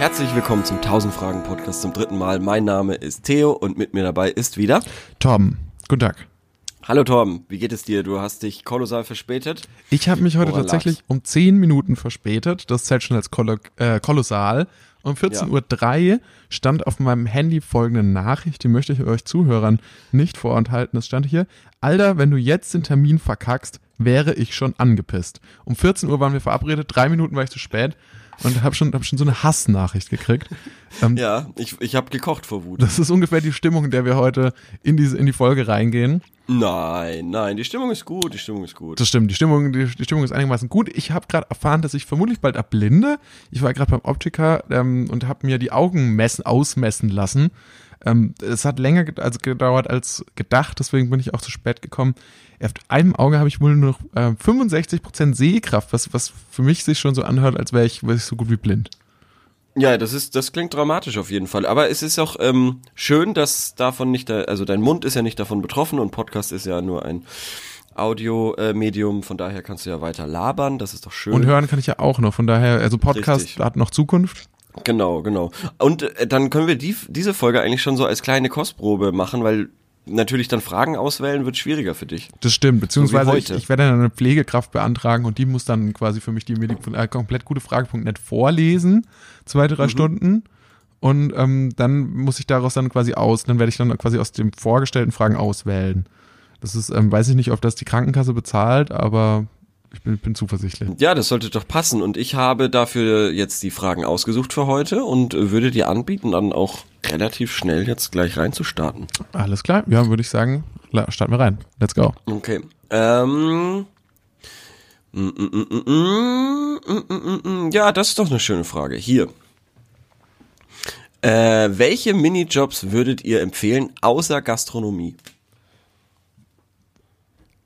Herzlich willkommen zum 1000 Fragen Podcast zum dritten Mal. Mein Name ist Theo und mit mir dabei ist wieder Tom. Guten Tag. Hallo Tom, wie geht es dir? Du hast dich kolossal verspätet. Ich habe mich heute Woran tatsächlich lag's? um 10 Minuten verspätet. Das zählt schon als kolo äh, kolossal. Um 14.03 Uhr stand auf meinem Handy folgende Nachricht, die möchte ich euch Zuhörern nicht vorenthalten. Es stand hier, Alter, wenn du jetzt den Termin verkackst, wäre ich schon angepisst. Um 14 Uhr waren wir verabredet, drei Minuten war ich zu spät und habe schon, hab schon so eine Hassnachricht gekriegt. Ähm, Ja, ich, ich habe gekocht vor Wut. Das ist ungefähr die Stimmung, in der wir heute in, diese, in die Folge reingehen. Nein, nein, die Stimmung ist gut, die Stimmung ist gut. Das stimmt, die Stimmung, die, die Stimmung ist einigermaßen gut. Ich habe gerade erfahren, dass ich vermutlich bald erblinde. Ich war gerade beim Optiker ähm, und habe mir die Augen messen, ausmessen lassen. Ähm, es hat länger also gedauert als gedacht, deswegen bin ich auch zu spät gekommen. Auf einem Auge habe ich wohl nur noch äh, 65% Sehkraft, was, was für mich sich schon so anhört, als wäre ich, wär ich so gut wie blind. Ja, das ist, das klingt dramatisch auf jeden Fall. Aber es ist auch ähm, schön, dass davon nicht, da, also dein Mund ist ja nicht davon betroffen und Podcast ist ja nur ein Audio-Medium. Von daher kannst du ja weiter labern. Das ist doch schön. Und hören kann ich ja auch noch, von daher, also Podcast Richtig. hat noch Zukunft. Genau, genau. Und äh, dann können wir die, diese Folge eigentlich schon so als kleine Kostprobe machen, weil natürlich dann Fragen auswählen wird schwieriger für dich. Das stimmt, beziehungsweise ich, heute. ich werde dann eine Pflegekraft beantragen und die muss dann quasi für mich die mir die äh, komplett gute Frage.net vorlesen, zwei, drei Stunden. Und ähm, dann muss ich daraus dann quasi aus, dann werde ich dann quasi aus den vorgestellten Fragen auswählen. Das ist, ähm, weiß ich nicht, ob das die Krankenkasse bezahlt, aber ich bin, bin zuversichtlich. Ja, das sollte doch passen. Und ich habe dafür jetzt die Fragen ausgesucht für heute und würde dir anbieten, dann auch relativ schnell jetzt gleich reinzustarten. Alles klar, ja, würde ich sagen, starten wir rein. Let's go. Okay. Ähm. Ja, das ist doch eine schöne Frage. Hier. Äh, welche Minijobs würdet ihr empfehlen, außer Gastronomie?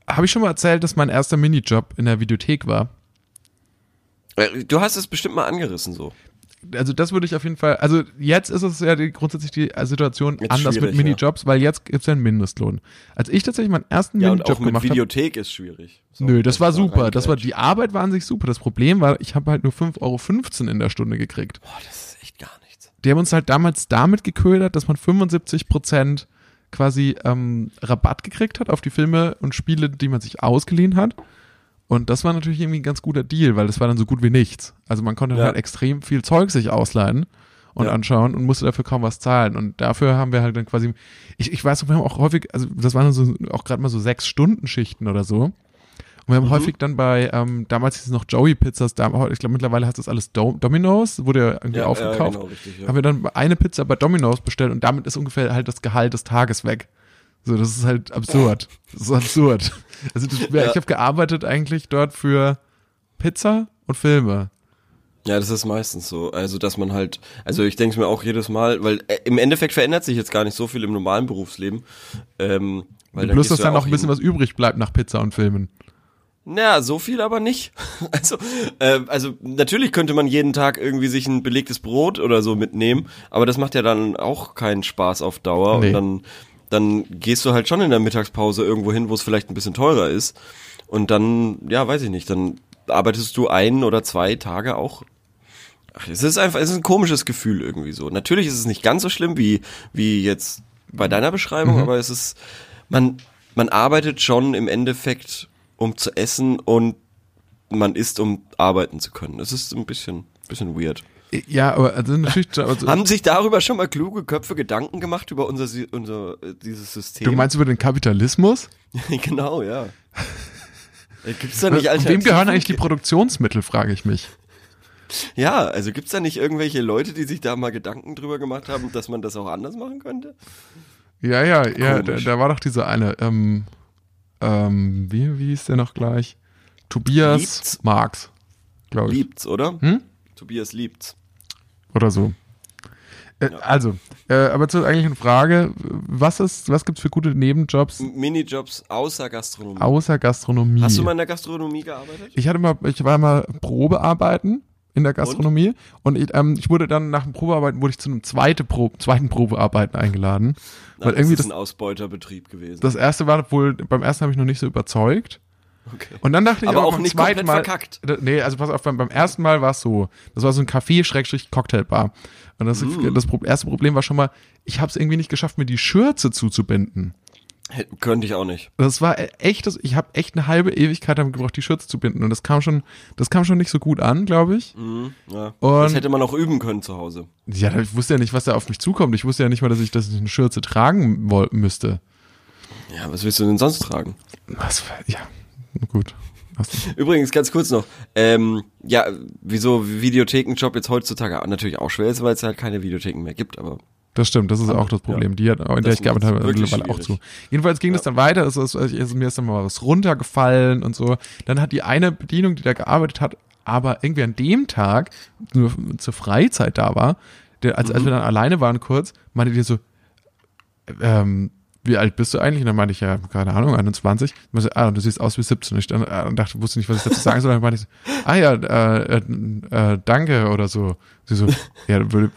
Habe ich schon mal erzählt, dass mein erster Minijob in der Videothek war? Äh, Du hast es bestimmt mal angerissen so. also das würde ich auf jeden Fall, also jetzt ist es ja die, grundsätzlich die Situation Jetzt anders mit Minijobs, weil jetzt gibt's ja einen Mindestlohn. Als ich tatsächlich meinen ersten Ja, und Minijob auch mit gemacht habe, Videothek ist schwierig. So, nö, das war ist da super, das war, die Arbeit war an sich super. Das Problem war, ich habe halt nur 5,15 Euro in der Stunde gekriegt. Boah, das ist echt gar nichts. Die haben uns halt damals damit geködert, dass man 75 Prozent quasi ähm, Rabatt gekriegt hat auf die Filme und Spiele, die man sich ausgeliehen hat. Und das war natürlich irgendwie ein ganz guter Deal, weil das war dann so gut wie nichts. Also man konnte Ja. halt extrem viel Zeug sich ausleihen und Ja. anschauen und musste dafür kaum was zahlen. Und dafür haben wir halt dann quasi, ich, ich weiß, wir haben auch häufig, also das waren so auch gerade mal so sechs Stunden Schichten oder so. Und wir haben häufig dann bei, ähm, damals hieß es noch Joey Pizzas, da, ich glaube mittlerweile heißt das alles Do Domino's, wurde ja irgendwie Ja, aufgekauft ja, genau, richtig, ja. haben wir dann eine Pizza bei Domino's bestellt und damit ist ungefähr halt das Gehalt des Tages weg. So, das ist halt absurd. Das ist absurd. Also das, ich habe gearbeitet eigentlich dort für Pizza und Filme. Ja, das ist meistens so. Also, dass man halt, also ich denke mir auch jedes Mal, weil äh, im Endeffekt verändert sich jetzt gar nicht so viel im normalen Berufsleben. Ähm, weil Plus, gehst dass du dann noch auch ein bisschen was übrig bleibt nach Pizza und Filmen. Na, so viel aber nicht. Also, äh, also natürlich könnte man jeden Tag irgendwie sich ein belegtes Brot oder so mitnehmen, aber das macht ja dann auch keinen Spaß auf Dauer Nee. und dann dann gehst du halt schon in der Mittagspause irgendwo hin, wo es vielleicht ein bisschen teurer ist und dann, ja, weiß ich nicht, dann arbeitest du ein oder zwei Tage auch. Ach, es ist einfach, es ist ein komisches Gefühl irgendwie so. Natürlich ist es nicht ganz so schlimm wie wie jetzt bei deiner Beschreibung, aber es ist man man arbeitet schon im Endeffekt um zu essen und man isst um arbeiten zu können. Das ist ein bisschen bisschen weird. Ja, aber also natürlich, also, Haben sich darüber schon mal kluge Köpfe Gedanken gemacht über unser unser äh, dieses System? du meinst über den Kapitalismus? genau, ja. Äh, Gibt's da nicht Und wem gehören eigentlich die Produktionsmittel, frage ich mich. Ja, also gibt's da nicht irgendwelche Leute, die sich da mal Gedanken drüber gemacht haben, dass man das auch anders machen könnte? Ja, ja, ja, da, da war doch dieser eine, ähm, ähm, wie, wie hieß der noch gleich? Tobias Liebt's? Marx, glaube ich. Liebt's, oder? Hm? Tobias liebt's. Oder so. Äh, Also, äh, aber zur eigentlichen Frage, was ist, was gibt's für gute Nebenjobs Minijobs außer Gastronomie. außer Gastronomie? Hast du mal in der Gastronomie gearbeitet? ich hatte mal, ich war mal Probearbeiten in der Gastronomie und, ich, ähm, ich wurde dann nach dem Probearbeiten wurde ich zu einem zweite Pro, zweiten Probearbeiten eingeladen, weil das irgendwie ist das, ein Ausbeuterbetrieb gewesen. das erste war wohl, beim ersten habe ich noch nicht so überzeugt Okay. Und dann dachte ich aber auch, auch beim nicht zweiten Mal, verkackt. Nee, also pass auf, beim, beim ersten Mal war es so. Das war so ein Café-Cocktailbar. Und das, Mm. das erste Problem war schon mal, ich habe es irgendwie nicht geschafft, mir die Schürze zuzubinden. Könnte ich auch nicht. Das war e- echt, das, ich habe echt eine halbe Ewigkeit damit gebraucht, die Schürze zu binden. Und das kam schon, das kam schon nicht so gut an, glaube ich. Mhm, ja. Das hätte man auch üben können zu Hause. Ja, ich wusste ja nicht, was da auf mich zukommt. Ich wusste ja nicht mal, dass ich, ich eine Schürze tragen müsste. Ja, was willst du denn sonst tragen? Was? Ja, gut. Übrigens, ganz kurz noch, ähm, ja, wieso Videothekenjob jetzt heutzutage natürlich auch schwer ist, weil es halt keine Videotheken mehr gibt, aber Das stimmt, das ist auch das Problem. Die hat, in der ich gearbeitet habe, mittlerweile auch zu. Jedenfalls ging das dann weiter. Es ist, also mir ist dann mal was runtergefallen und so. Dann hat die eine Bedienung, die da gearbeitet hat, aber irgendwie an dem Tag nur zur Freizeit da war, der, als, als wir dann alleine waren kurz, meinte die so, ähm, wie alt bist du eigentlich? Und dann meinte ich, ja, keine Ahnung, 21. Und so, ah, du siehst aus wie 17. Und ich dann, äh, dachte, wusste nicht, was ich dazu sagen soll. Dann meinte ich, so, ah ja, äh, äh, äh, danke oder so. Sie so, ja, würde,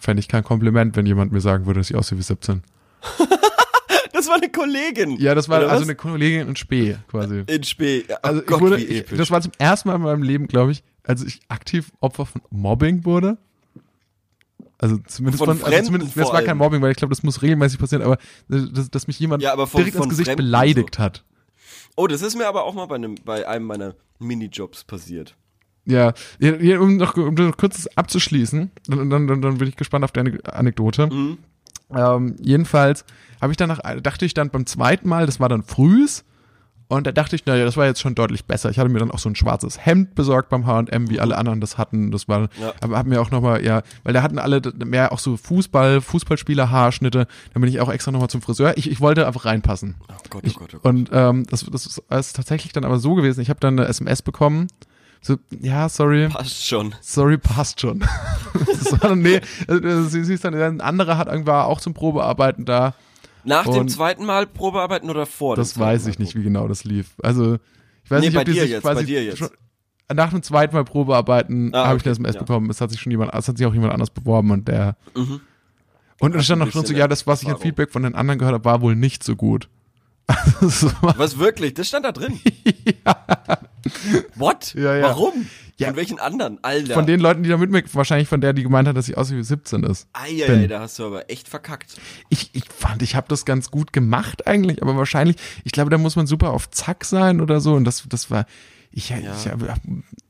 fände ich kein Kompliment, wenn jemand mir sagen würde, dass ich aussehe wie 17. das war eine Kollegin. Ja, das war also was? eine Kollegin in Spee quasi. in Spee. Oh Also Gott, ich wurde, ich, das war zum ersten Mal in meinem Leben, glaube ich, als ich aktiv Opfer von Mobbing wurde. Also zumindest Von von, also zumindest, das war kein. Mobbing, weil ich glaube, das muss regelmäßig passieren, aber dass, dass mich jemand Ja, von- direkt ins von Gesicht Fremden beleidigt hat. oh, das ist mir aber auch mal bei einem, bei einem meiner Minijobs passiert. Ja, ja, um noch um kurz abzuschließen, dann, dann, dann, dann bin ich gespannt auf deine Anekdote. Mhm. Ähm, jedenfalls habe ich danach, dachte ich dann beim zweiten Mal, das war dann frühs, und da dachte ich, naja, das war jetzt schon deutlich besser. Ich hatte mir dann auch so ein schwarzes Hemd besorgt beim H&M, wie alle anderen das hatten. Das war, Ja. aber hab mir auch nochmal, ja, weil da hatten alle mehr auch so Fußball, Fußballspieler, Haarschnitte. Dann bin ich auch extra nochmal zum Friseur. Ich, ich wollte einfach reinpassen. Oh Gott, oh Ich, Gott, oh Gott. und ähm, das, das ist, das ist tatsächlich dann aber so gewesen. Ich habe dann eine SMS bekommen. So, ja, sorry, Passt schon. sorry, passt schon. das war dann, nee, also, sie, sie ist dann, ein anderer hat irgendwie auch zum Probearbeiten da. Nach dem Und- zweiten Mal Probearbeiten oder vor Das dem weiß ich nicht, wie genau das lief. Also, ich weiß Nee, nicht, ob die sich jetzt, quasi bei dir jetzt. Schon, nach dem zweiten Mal Probearbeiten Ah, habe ich okay, eine SMS ja. bekommen. Es hat sich schon jemand, es hat sich auch jemand anders beworben und der. Mhm. Und es stand noch drin so, ja, das, was ich an. Feedback von den anderen gehört habe, war wohl nicht so gut. Also, Was wirklich? Das stand da drin. What? Ja, ja. Warum? Ja. Von welchen anderen? Alter. Von den Leuten, die da mit mir, wahrscheinlich von der, die gemeint hat, dass ich aussehe wie 17 ist. Eieiei, da hast du aber echt verkackt. Ich, ich fand, ich habe das ganz gut gemacht eigentlich, aber wahrscheinlich, ich glaube, da muss man super auf Zack sein oder so. Und das, das war, ich, ich habe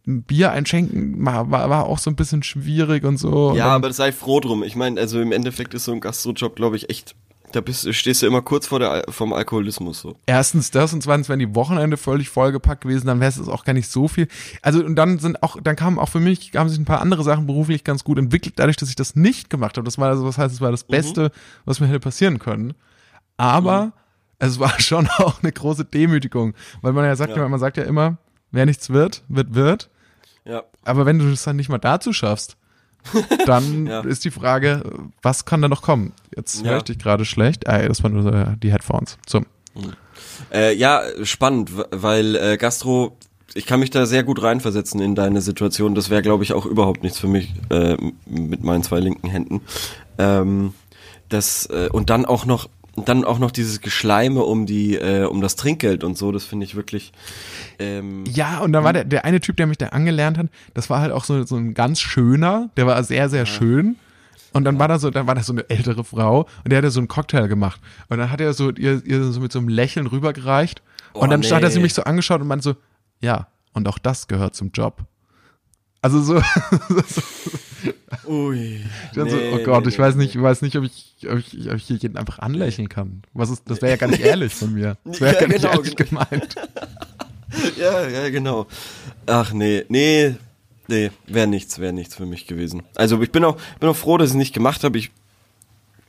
ein Bier einschenken war, war, war auch so ein bisschen schwierig und so. Ja, aber sei froh drum. Ich meine, also im Endeffekt ist so ein Gastrojob, glaube ich, echt. Da bist, stehst du immer kurz vor der, vom Alkoholismus so. Erstens das und zweitens, wenn die Wochenende völlig vollgepackt gewesen, dann wäre es auch gar nicht so viel. Also und dann sind auch, dann kamen auch für mich, haben sich ein paar andere Sachen beruflich ganz gut entwickelt, dadurch, dass ich das nicht gemacht habe. Das war also, was heißt, es war das Beste, was mir hätte passieren können. Aber es war schon auch eine große Demütigung, weil man ja sagt, Ja. ja. man sagt ja immer, wer nichts wird, wird wird. Ja. Aber wenn du es dann nicht mal dazu schaffst, dann Ja. ist die Frage, was kann da noch kommen? Jetzt Ja. höre ich dich gerade schlecht. Äh, das waren nur die Headphones. So. Äh, ja, spannend, weil äh, Gastro, ich kann mich da sehr gut reinversetzen in deine Situation. Das wäre, glaube ich, auch überhaupt nichts für mich äh, mit meinen zwei linken Händen. Ähm, das äh, und dann auch noch, dann auch noch dieses Geschleime um die, äh, um das Trinkgeld und so. Das finde ich wirklich. Ähm, Ja, und dann war der, der eine Typ, der mich da angelernt hat, das war halt auch so, so ein ganz schöner, der war sehr, sehr schön. Und dann war da so, dann war da so eine ältere Frau und der hat ja so einen Cocktail gemacht. Und dann hat er so ihr, ihr so mit so einem Lächeln rübergereicht. Oh, und dann hat er sie nee. mich so angeschaut und meinte so, ja, und auch das gehört zum Job. Also so, Ui. dann so Nee, oh Gott, nee, ich nee, weiß nee. nicht, ich weiß nicht, ob ich, ob ich, ob ich hier jeden einfach anlächeln kann. Was ist, das wäre ja gar nicht ehrlich von mir. Das wäre Ja, ja, gar nicht genau, ehrlich genau. gemeint. Ja, ja, genau. Ach nee, nee, nee, wäre nichts, wäre nichts für mich gewesen. Also ich bin auch, bin auch froh, dass ich es nicht gemacht habe. Ich,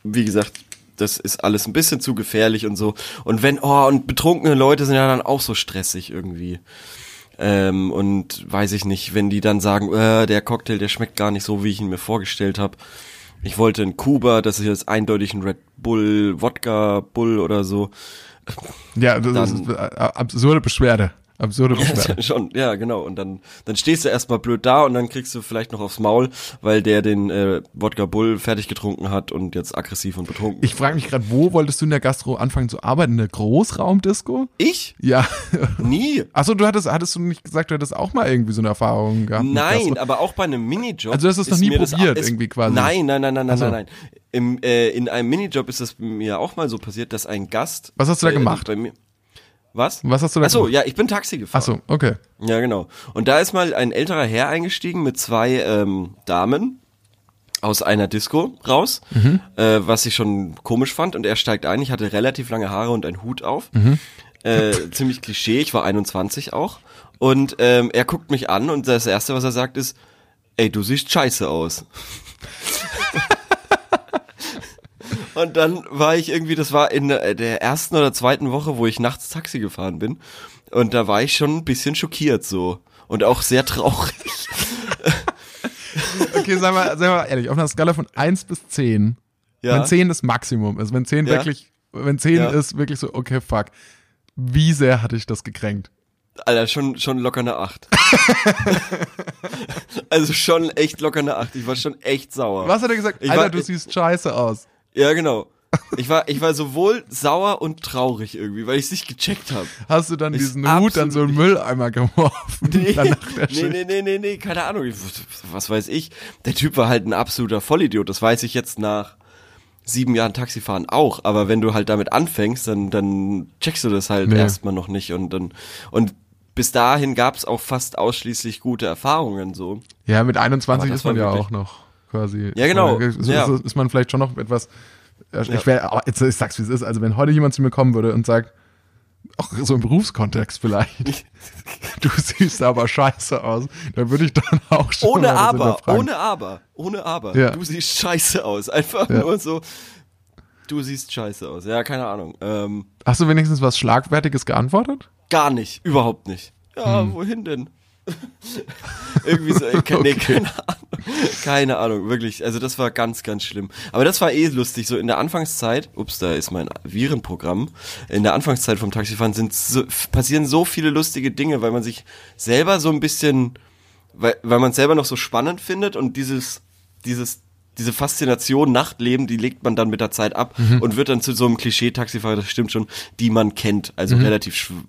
wie gesagt, das ist alles ein bisschen zu gefährlich und so. Und wenn, oh, und betrunkene Leute sind ja dann auch so stressig irgendwie. Ähm, und weiß ich nicht, wenn die dann sagen, äh, der Cocktail, der schmeckt gar nicht so, wie ich ihn mir vorgestellt habe. Ich wollte einen Kuba, das ist jetzt eindeutig ein Red Bull, Wodka Bull oder so. Ja, das Dann- ist äh, absurde Beschwerde. Absurde Beschwerde. Schon, ja, genau. Und dann, dann stehst du erstmal blöd da und dann kriegst du vielleicht noch aufs Maul, weil der den äh, Wodka Bull fertig getrunken hat und jetzt aggressiv und betrunken. Ich frage mich gerade, wo wolltest du in der Gastro anfangen zu arbeiten? In der Großraumdisco? Ich? Ja. Nie. Achso, du hattest, hattest du nicht gesagt, du hättest auch mal irgendwie so eine Erfahrung gehabt? Nein, aber auch bei einem Minijob. Also du hast es noch nie das- probiert, ist- irgendwie quasi? Nein, nein, nein, nein, nein, Ach so. nein, nein. Im, äh, in einem Minijob ist das mir auch mal so passiert, dass ein Gast. Was hast du da äh, gemacht? Bei mir, was? Was hast du da Achso, gemacht? ja, ich bin Taxi gefahren. Achso, okay. Ja, genau. Und da ist mal ein älterer Herr eingestiegen mit zwei ähm, Damen aus einer Disco raus, äh, was ich schon komisch fand. Und er steigt ein. Ich hatte relativ lange Haare und einen Hut auf. Äh, ziemlich Klischee. Ich war 21 auch. Und ähm, er guckt mich an und das Erste, was er sagt, ist, ey, du siehst scheiße aus. Und dann war ich irgendwie, das war in der der ersten oder zweiten Woche, wo ich nachts Taxi gefahren bin. Und da war ich schon ein bisschen schockiert so. Und auch sehr traurig. Okay, sei mal, sei mal ehrlich, auf einer Skala von 1 bis 10, Ja. wenn 10 das Maximum ist, wenn 10 Ja. wirklich, wenn 10 Ja. ist wirklich so, okay, fuck, wie sehr hatte ich das gekränkt? Alter, schon, schon locker eine 8. also schon echt locker eine 8. Ich war schon echt sauer. Was hat er gesagt? Ich Alter, war- du siehst scheiße aus. Ja, genau. Ich war, ich war sowohl sauer und traurig irgendwie, weil ich es nicht gecheckt habe. Hast du dann Ist diesen Hut an so einen Mülleimer geworfen? Nee, nee, nee, nee, nee, nee, keine Ahnung. Ich- Was weiß ich. Der Typ war halt ein absoluter Vollidiot. Das weiß ich jetzt nach sieben Jahren Taxifahren auch. Aber wenn du halt damit anfängst, dann, dann checkst du das halt Nee. erstmal noch nicht. Und dann, und bis dahin gab's auch fast ausschließlich gute Erfahrungen so. Ja, mit 21 Aber das ist man ja auch noch quasi. Ja, genau. Ist, Ja. ist, ist man vielleicht schon noch etwas. Ich, wär, jetzt, ich sag's wie es ist. Also, wenn heute jemand zu mir kommen würde und sagt, auch so im Berufskontext vielleicht, du siehst aber scheiße aus, dann würde ich dann auch schon Ohne aber, ohne aber, ohne aber. Ja. Du siehst scheiße aus. Einfach Ja. nur so. Du siehst scheiße aus. Ja, keine Ahnung. Ähm, Hast du wenigstens was Schlagwertiges geantwortet? Gar nicht, überhaupt nicht. Ja, Hm. wohin denn? Irgendwie so, äh, ke- nee, Okay. keine. Keine Ahnung, wirklich. Also das war ganz, ganz schlimm. Aber das war eh lustig. So in der Anfangszeit, ups, da ist mein Virenprogramm. In der Anfangszeit vom Taxifahren sind so, passieren so viele lustige Dinge, weil man sich selber so ein bisschen, weil, weil man es selber noch so spannend findet und dieses, dieses, diese Faszination Nachtleben, die legt man dann mit der Zeit ab und wird dann zu so einem Klischee-Taxifahrer, das stimmt schon, die man kennt. Also relativ schw-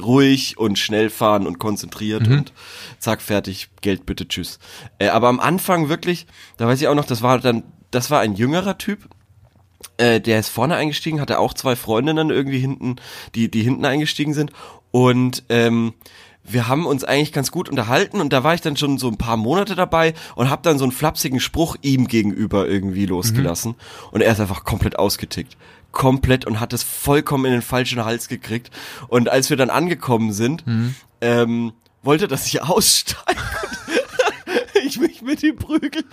ruhig und schnell fahren und konzentriert und zack, fertig, Geld bitte, tschüss. Äh, aber am Anfang wirklich, da weiß ich auch noch, das war dann, das war ein jüngerer Typ, äh, der ist vorne eingestiegen, hatte auch zwei Freundinnen irgendwie hinten, die, die hinten eingestiegen sind. Und ähm, wir haben uns eigentlich ganz gut unterhalten und da war ich dann schon so ein paar Monate dabei und habe dann so einen flapsigen Spruch ihm gegenüber irgendwie losgelassen. Und er ist einfach komplett ausgetickt. Komplett und hat es vollkommen in den falschen Hals gekriegt. Und als wir dann angekommen sind, ähm, wollte, dass ich aussteige. ich mich mit ihm prügeln,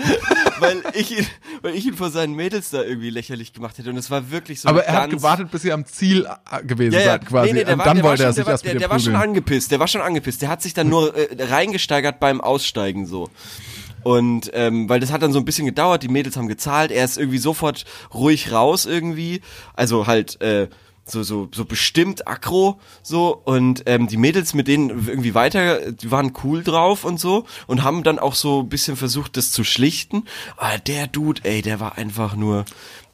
weil ich ihn, weil ich ihn vor seinen Mädels da irgendwie lächerlich gemacht hätte. Und es war wirklich so. Aber er hat gewartet, bis ihr am Ziel äh, gewesen ja, seid, quasi. Nee, nee, der Und war, dann der war wollte schon, er sich der, erst mit der, der war schon angepisst, der war schon angepisst. Der hat sich dann nur äh, reingesteigert beim Aussteigen so. Und ähm, weil das hat dann so ein bisschen gedauert, die Mädels haben gezahlt, er ist irgendwie sofort ruhig raus irgendwie, also halt äh, so so so bestimmt aggro so und ähm, die Mädels mit denen irgendwie weiter, die waren cool drauf und so und haben dann auch so ein bisschen versucht, das zu schlichten. Aber der Dude, ey, der war einfach nur,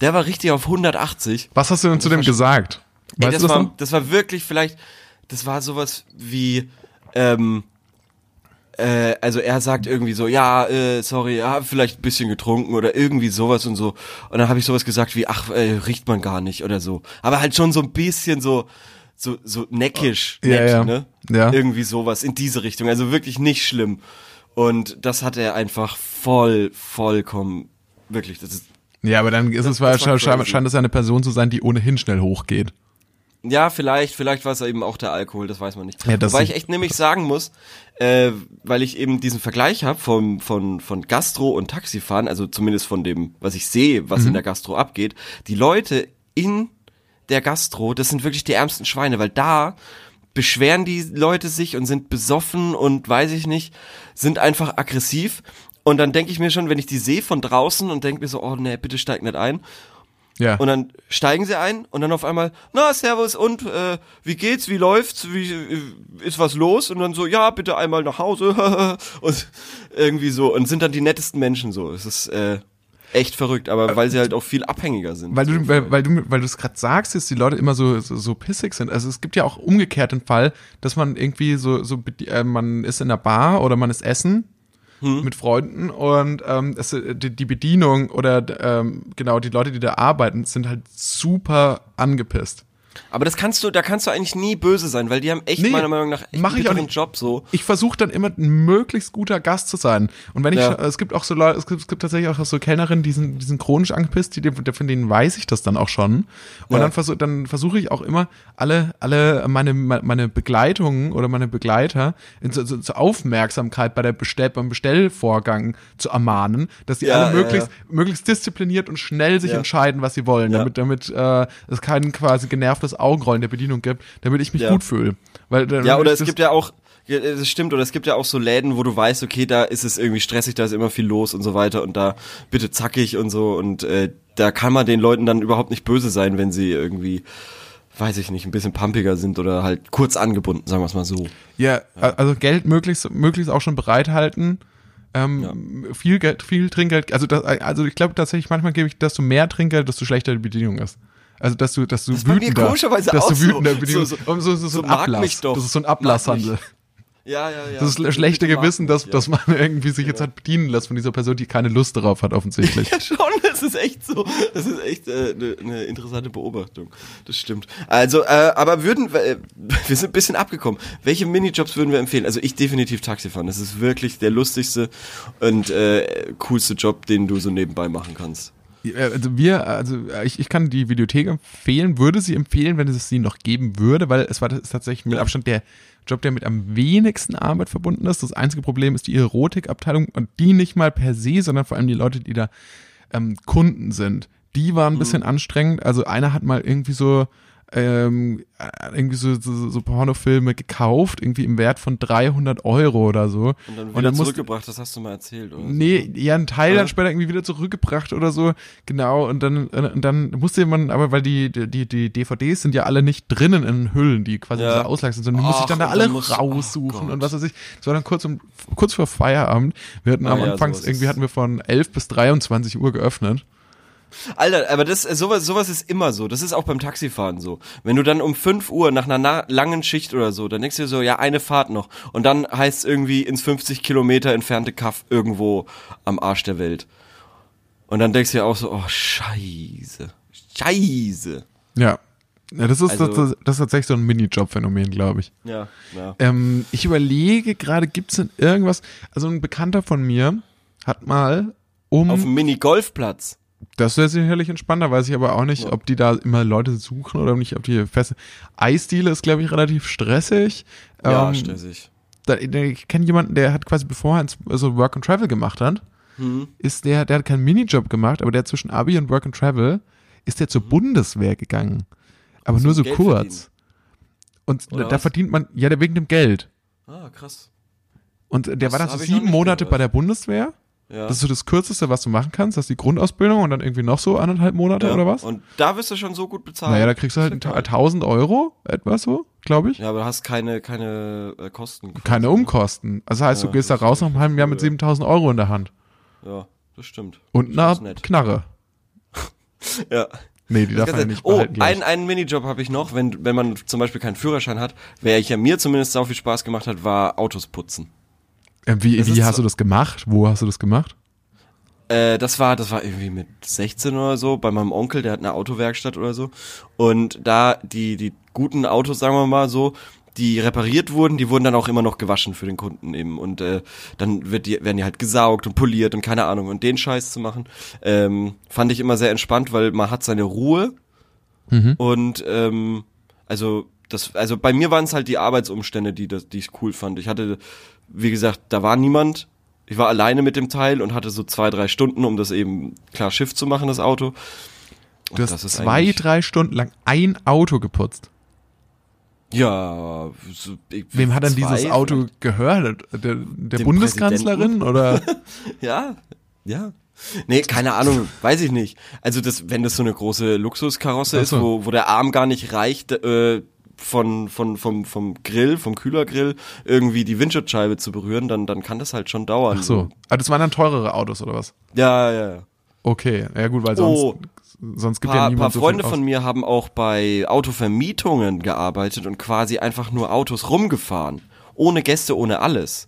der war richtig auf 180. Was hast du denn zu dem gesagt? Ey, Weißt das, du das war, das war wirklich vielleicht, das war sowas wie, ähm, äh, also er sagt irgendwie so, ja, äh, sorry, ja, vielleicht ein bisschen getrunken oder irgendwie sowas und so. Und dann habe ich sowas gesagt wie, ach, äh, riecht man gar nicht oder so. Aber halt schon so ein bisschen so, so, so neckisch, Ja, nett, ja. ne? Ja. Irgendwie sowas in diese Richtung. Also wirklich nicht schlimm. Und das hat er einfach voll, vollkommen, wirklich, das ist, Ja, aber dann ist es das war scheint, scheint, es ja eine Person zu sein, die ohnehin schnell hochgeht. Ja, vielleicht, vielleicht war es eben auch der Alkohol, das weiß man nicht. Ja, das Wobei ich echt nämlich sagen muss, äh, weil ich eben diesen Vergleich habe von, von, von Gastro und Taxifahren, also zumindest von dem, was ich sehe, was in der Gastro abgeht, die Leute in der Gastro, das sind wirklich die ärmsten Schweine, weil da beschweren die Leute sich und sind besoffen und weiß ich nicht, sind einfach aggressiv. Und dann denke ich mir schon, wenn ich die sehe von draußen und denke mir so, oh nee, bitte steig nicht ein. Ja. Und dann steigen sie ein und dann auf einmal, na, servus und äh, wie geht's, wie läuft's, wie äh, ist was los? Und dann so, ja, bitte einmal nach Hause und irgendwie so und sind dann die nettesten Menschen so. Es ist äh, echt verrückt, aber weil sie halt auch viel abhängiger sind. Weil du, weil, weil du, weil du es gerade sagst, dass die Leute immer so, so, so pissig sind. Also es gibt ja auch umgekehrt den Fall, dass man irgendwie so, so äh, man ist in der Bar oder man ist essen hm. mit Freunden und ähm, es, die, die Bedienung oder ähm, genau die Leute, die da arbeiten, sind halt super angepisst. Aber das kannst du, da kannst du eigentlich nie böse sein, weil die haben echt Nee, meiner Meinung nach echt mach ich auch nicht. Job so. Ich versuche dann immer ein möglichst guter Gast zu sein. Und wenn ich, Ja. es gibt auch so Leute, es gibt, es gibt tatsächlich auch so Kellnerinnen, die sind, die sind chronisch angepisst, die, von denen weiß ich das dann auch schon. Und Ja. dann versuche dann versuche ich auch immer alle, alle meine, meine Begleitungen oder meine Begleiter in, so, so, zur Aufmerksamkeit bei der Bestell, beim Bestellvorgang zu ermahnen, dass die Ja, alle möglichst, möglichst diszipliniert und schnell sich entscheiden, was sie wollen, damit, damit äh, es kein quasi genervtes Augenrollen der Bedienung gibt, damit ich mich Ja. gut fühle. Weil, Ja, oder es das- gibt ja auch, ja, das stimmt, oder es gibt ja auch so Läden, wo du weißt, okay, da ist es irgendwie stressig, da ist immer viel los und so weiter und da bitte zackig und so und äh, da kann man den Leuten dann überhaupt nicht böse sein, wenn sie irgendwie, weiß ich nicht, ein bisschen pumpiger sind oder halt kurz angebunden, sagen wir es mal so. Ja, also Geld möglichst, möglichst auch schon bereithalten. Ähm, Viel Geld, viel Trinkgeld. Also, das, also ich glaube tatsächlich, manchmal gebe ich, desto mehr Trinkgeld, desto schlechter die Bedienung ist. Also, dass du, dass du mir wütender, dass du wütender So- so, so, so, so, so ein Ablass. Das ist so ein Ablasshandel. Ja, ja, ja. Das ist das schlechte Gewissen, dass, mich, dass man irgendwie sich jetzt hat bedienen lässt von dieser Person, die keine Lust darauf hat, offensichtlich. Ja, schon, das ist echt so. Das ist echt eine äh, ne- ne interessante Beobachtung. Das stimmt. Also, äh, aber würden wir, äh, wir sind ein bisschen abgekommen. Welche Minijobs würden wir empfehlen? Also ich definitiv Taxifahren. Das ist wirklich der lustigste und äh, coolste Job, den du so nebenbei machen kannst. Ja, Also wir, also ich, ich kann die Videothek empfehlen, würde sie empfehlen, wenn es sie noch geben würde, weil es war tatsächlich mit Abstand der Job, der mit am wenigsten Arbeit verbunden ist. Das einzige Problem ist die Erotikabteilung und die nicht mal per se, sondern vor allem die Leute, die da ähm, Kunden sind. Die waren ein bisschen anstrengend. Also einer hat mal irgendwie so ähm, äh, irgendwie so, so, so Pornofilme gekauft, irgendwie im Wert von 300 Euro oder so. Und dann wieder musste- zurückgebracht, das hast du mal erzählt, oder? Nee, ja, ein Teil dann später irgendwie wieder zurückgebracht oder so. Genau, und dann, und dann musste man, aber weil die, die, die DVDs sind ja alle nicht drinnen in Hüllen, die quasi Ja. ja. Auslag sind, sondern die musste ich dann da und alle dann musst oh raussuchen und was weiß ich. Das war dann kurz, um, kurz vor Feierabend. Wir hatten Ah am ja, Anfang, irgendwie hatten wir von 11 bis 23 Uhr geöffnet. Alter, aber das, sowas, sowas ist immer so. Das ist auch beim Taxifahren so. Wenn du dann um 5 Uhr nach einer na langen Schicht oder so, dann denkst du dir so, ja, eine Fahrt noch. Und dann heißt es irgendwie ins 50 Kilometer entfernte Kaff irgendwo am Arsch der Welt. Und dann denkst du dir auch so, oh, scheiße. Scheiße. Ja. Ja, das ist, Also- das, das ist tatsächlich so ein Minijob-Phänomen, glaube ich. Ja, ja. Ähm, ich überlege gerade, gibt es denn irgendwas, also ein Bekannter von mir hat mal um Auf dem Mini-Golfplatz. Das wäre sicherlich entspannter, weiß ich aber auch nicht, ob die da immer Leute suchen oder nicht, ob die feste. Eisdiele ist, glaube ich, relativ stressig. Ja, Ähm, stressig. da, ich kenne jemanden, der hat quasi, bevor er so Work and Travel gemacht hat, Hm. ist der, der hat keinen Minijob gemacht, aber der zwischen Abi und Work and Travel ist der zur Bundeswehr gegangen. Aber Ach so, nur so Geld kurz. Und Oder da was? verdient man, ja, der wegen dem Geld. Ah, krass. Und der Das war dann so sieben Monate gehört. bei der Bundeswehr. Ja. Das ist so das Kürzeste, was du machen kannst. Das ist die Grundausbildung und dann irgendwie noch so anderthalb Monate ja. oder was? Und da wirst du schon so gut bezahlt. Naja, da kriegst du halt Das ist ja geil. 1000 Euro, etwa so, glaube ich. Ja, aber du hast keine, keine äh, Kosten. Keine Umkosten. Also heißt, Ja, du gehst da das raus nach einem halben Jahr mit cool, 7000 Euro in der Hand. Ja, das stimmt. Und Das einer. Knarre. Ja. Nee, die darf Das man ja Ganze- nicht oh, einen, einen Minijob habe ich noch, wenn, wenn man zum Beispiel keinen Führerschein hat, wer ich ja mir zumindest sau viel Spaß gemacht hat, war Autos putzen. Äh, wie wie hast so- du das gemacht? Wo hast du das gemacht? Äh, das war, das war irgendwie mit 16 oder so, bei meinem Onkel, der hat eine Autowerkstatt oder so. Und da die, die guten Autos, sagen wir mal so, die repariert wurden, die wurden dann auch immer noch gewaschen für den Kunden eben. Und äh, dann wird die, werden die halt gesaugt und poliert und keine Ahnung. Und den Scheiß zu machen, ähm, fand ich immer sehr entspannt, weil man hat seine Ruhe Mhm. Und ähm, also das, also bei mir waren es halt die Arbeitsumstände, die das, die ich cool fand. Ich hatte, wie gesagt, da war niemand. Ich war alleine mit dem Teil und hatte so zwei, drei Stunden, um das eben klar Schiff zu machen, das Auto. Und Du hast zwei, drei Stunden lang ein Auto geputzt. Ja. So, ich- Wem hat denn zwei dieses Auto vielleicht. gehört? Der, der Bundeskanzlerin oder? Ja, ja. Nee, keine Ahnung, weiß ich nicht. Also das, wenn das so eine große Luxuskarosse Ach ist, so. wo, wo der Arm gar nicht reicht, äh, von, von, vom, vom Grill, vom Kühlergrill, irgendwie die Windschutzscheibe zu berühren, dann, dann kann das halt schon dauern. Ach so. Aber das waren dann teurere Autos oder was? Ja, ja, ja. Okay, ja gut, weil sonst, Oh. sonst gibt Ein ja paar, niemand paar so Freunde von mir haben auch bei Autovermietungen gearbeitet und quasi einfach nur Autos rumgefahren. Ohne Gäste, ohne alles.